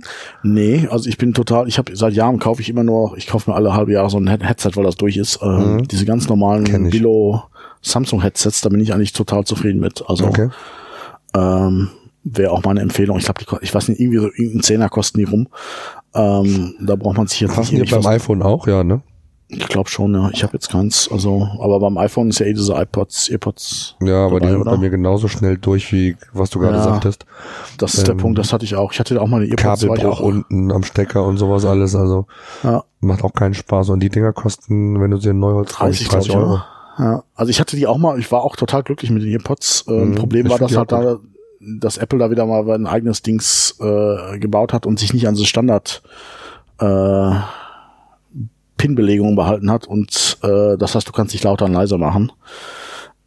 Speaker 1: Nee, also ich bin total, ich habe seit Jahren kaufe ich immer nur, ich kaufe mir alle halbe Jahre so ein Headset, weil das durch ist. Ähm, mhm. Diese ganz normalen Billo Samsung Headsets, da bin ich eigentlich total zufrieden mit. Also okay. ähm, wäre auch meine Empfehlung. Ich glaube, ich weiß nicht, irgendwie so irgendein Zehner kosten die rum. Ähm, da braucht man sich jetzt
Speaker 2: Passen nicht. Die beim iPhone auch, ja, ne?
Speaker 1: Ich glaube schon, ja. Ich habe jetzt keins. Also, aber beim iPhone ist ja eh diese iPods, Earpods.
Speaker 2: Ja, aber dabei, die sind oder? bei mir genauso schnell durch, wie was du gerade ja, sagtest.
Speaker 1: Das ist ähm, der Punkt, das hatte ich auch. Ich hatte auch mal eine
Speaker 2: Earpods. Kabel auch unten am Stecker und sowas alles. Also ja. macht auch keinen Spaß. Und die Dinger kosten, wenn du sie neu holst, 30, 30 Euro.
Speaker 1: Ja. Also ich hatte die auch mal, ich war auch total glücklich mit den Earpods. Ähm, mhm. Problem war, dass halt da dass Apple da wieder mal ein eigenes Dings äh, gebaut hat und sich nicht an so Standard äh, Pin-Belegung behalten hat und äh, das heißt, du kannst dich lauter und leiser machen.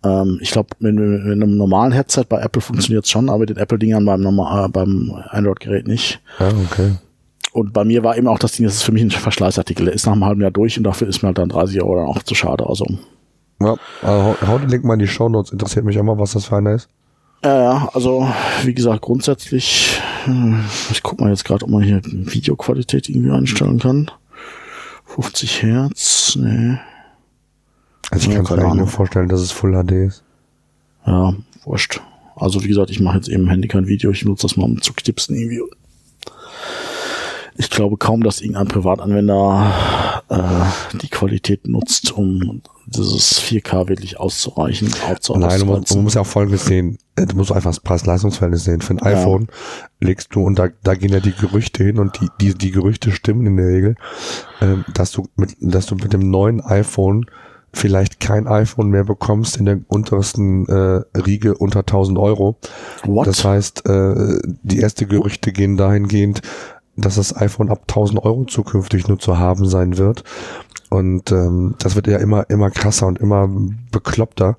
Speaker 1: Ähm, ich glaube, mit, mit, einem normalen Headset bei Apple funktioniert es schon, aber mit den Apple-Dingern beim, äh, beim Android-Gerät nicht.
Speaker 2: Ja, okay.
Speaker 1: Und bei mir war eben auch das Ding, das ist für mich ein Verschleißartikel. Der ist nach einem halben Jahr durch und dafür ist mir halt dann 30 Euro dann auch zu schade. Also.
Speaker 2: Ja, also hau den Link mal in die Show Notes. Interessiert mich immer, was das für einer ist.
Speaker 1: Ja, ja, also wie gesagt, grundsätzlich, hm, ich guck mal jetzt gerade, ob man hier Videoqualität irgendwie einstellen kann. 50 Hertz, nee.
Speaker 2: Also ich ja, kann mir nur vorstellen, dass es Full HD ist.
Speaker 1: Ja, wurscht. Also wie gesagt, ich mache jetzt eben im Handy kein Video, ich nutze das mal um zu knipsen irgendwie. Ich glaube kaum, dass irgendein Privatanwender äh, die Qualität nutzt, um dieses 4K wirklich auszureichen.
Speaker 2: Nein, man, man muss ja auch Folgendes sehen. Du musst einfach das Preis-Leistungsverhältnis sehen. Für ein ja. iPhone legst du, und da, da gehen ja die Gerüchte hin und die, die, die Gerüchte stimmen in der Regel, ähm, dass du mit, dass du mit dem neuen iPhone vielleicht kein iPhone mehr bekommst in der untersten äh, Riege unter 1000 Euro. What? Das heißt, äh, die erste Gerüchte gehen dahingehend, dass das iPhone ab 1000 Euro zukünftig nur zu haben sein wird. Und ähm, das wird ja immer, immer krasser und immer bekloppter.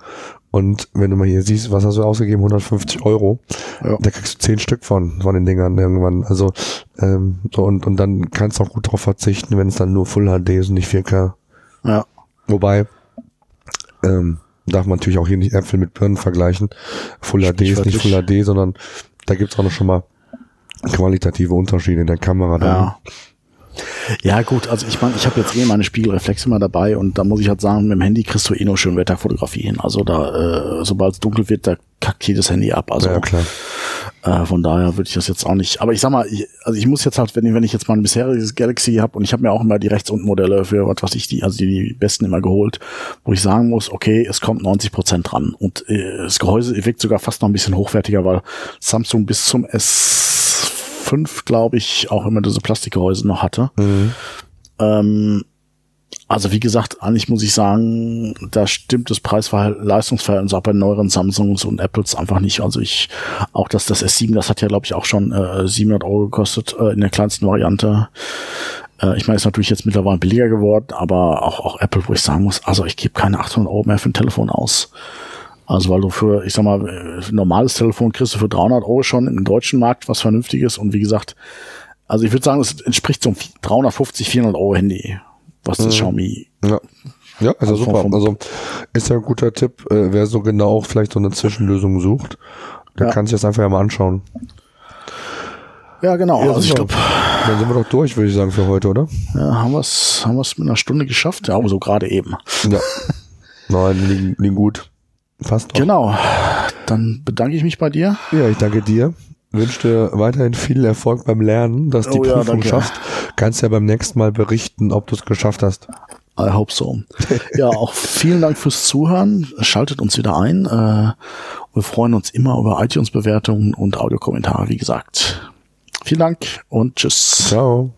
Speaker 2: Und wenn du mal hier siehst, was hast du ausgegeben? 150 Euro. Ja. Da kriegst du 10 Stück von, von den Dingern irgendwann. Also, ähm, so und, und dann kannst du auch gut darauf verzichten, wenn es dann nur Full HD ist und nicht 4K. Ja. Wobei, ähm, darf man natürlich auch hier nicht Äpfel mit Birnen vergleichen. Full HD ist nicht Full HD, sondern da gibt's auch noch schon mal qualitative Unterschiede in der Kamera.
Speaker 1: Ja. Ja, gut, also ich meine, ich habe jetzt eh meine Spiegelreflexe mal dabei und da muss ich halt sagen, mit dem Handy kriegst du eh nur Schönwetterfotografie hin. Also da, äh, sobald es dunkel wird, da kackt jedes Handy ab. Also ja, klar. Äh, von daher würde ich das jetzt auch nicht. Aber ich sag mal, ich, also ich muss jetzt halt, wenn, wenn ich jetzt mal ein bisheriges Galaxy habe und ich habe mir auch immer die Rechts- und Modelle für was weiß ich, die, also die, die besten immer geholt, wo ich sagen muss, okay, es kommt 90 Prozent dran. Und äh, das Gehäuse wirkt sogar fast noch ein bisschen hochwertiger, weil Samsung bis zum S 5, glaube ich, auch immer diese Plastikgehäuse noch hatte. Mhm. Ähm, also wie gesagt, eigentlich muss ich sagen, da stimmt das Preis-Leistungsverhältnis auch bei neueren Samsungs und Apples einfach nicht. Also ich, auch das, das S7, das hat ja glaube ich auch schon äh, 700 Euro gekostet äh, in der kleinsten Variante. Äh, ich meine, ist natürlich jetzt mittlerweile billiger geworden, aber auch, auch Apple, wo ich sagen muss, also ich gebe keine 800 Euro mehr für ein Telefon aus. Also weil du für, ich sag mal, ein äh, normales Telefon kriegst du für 300 Euro schon im deutschen Markt was Vernünftiges und wie gesagt, also ich würde sagen, es entspricht so einem 350, 400 Euro Handy, was das mhm. Xiaomi.
Speaker 2: Ja. Ja, also, also super. Also ist ja ein guter Tipp, äh, wer so genau auch vielleicht so eine Zwischenlösung sucht, der ja. kann sich das einfach ja mal anschauen.
Speaker 1: Ja, genau. Ja, also ich glaube,
Speaker 2: dann sind wir doch durch, würde ich sagen, für heute, oder?
Speaker 1: Ja, haben wir es haben wir's mit einer Stunde geschafft? Ja, aber so gerade eben. Ja.
Speaker 2: Nein, liegen, liegen gut.
Speaker 1: Fast noch. Genau. Dann bedanke ich mich bei dir.
Speaker 2: Ja, ich danke dir. Wünsche dir weiterhin viel Erfolg beim Lernen, dass du oh, die Prüfung ja, schaffst. Kannst ja beim nächsten Mal berichten, ob du es geschafft hast.
Speaker 1: I hope so. ja, auch vielen Dank fürs Zuhören. Schaltet uns wieder ein. Äh, wir freuen uns immer über iTunes-Bewertungen und Audiokommentare, wie gesagt. Vielen Dank und tschüss.
Speaker 2: Ciao.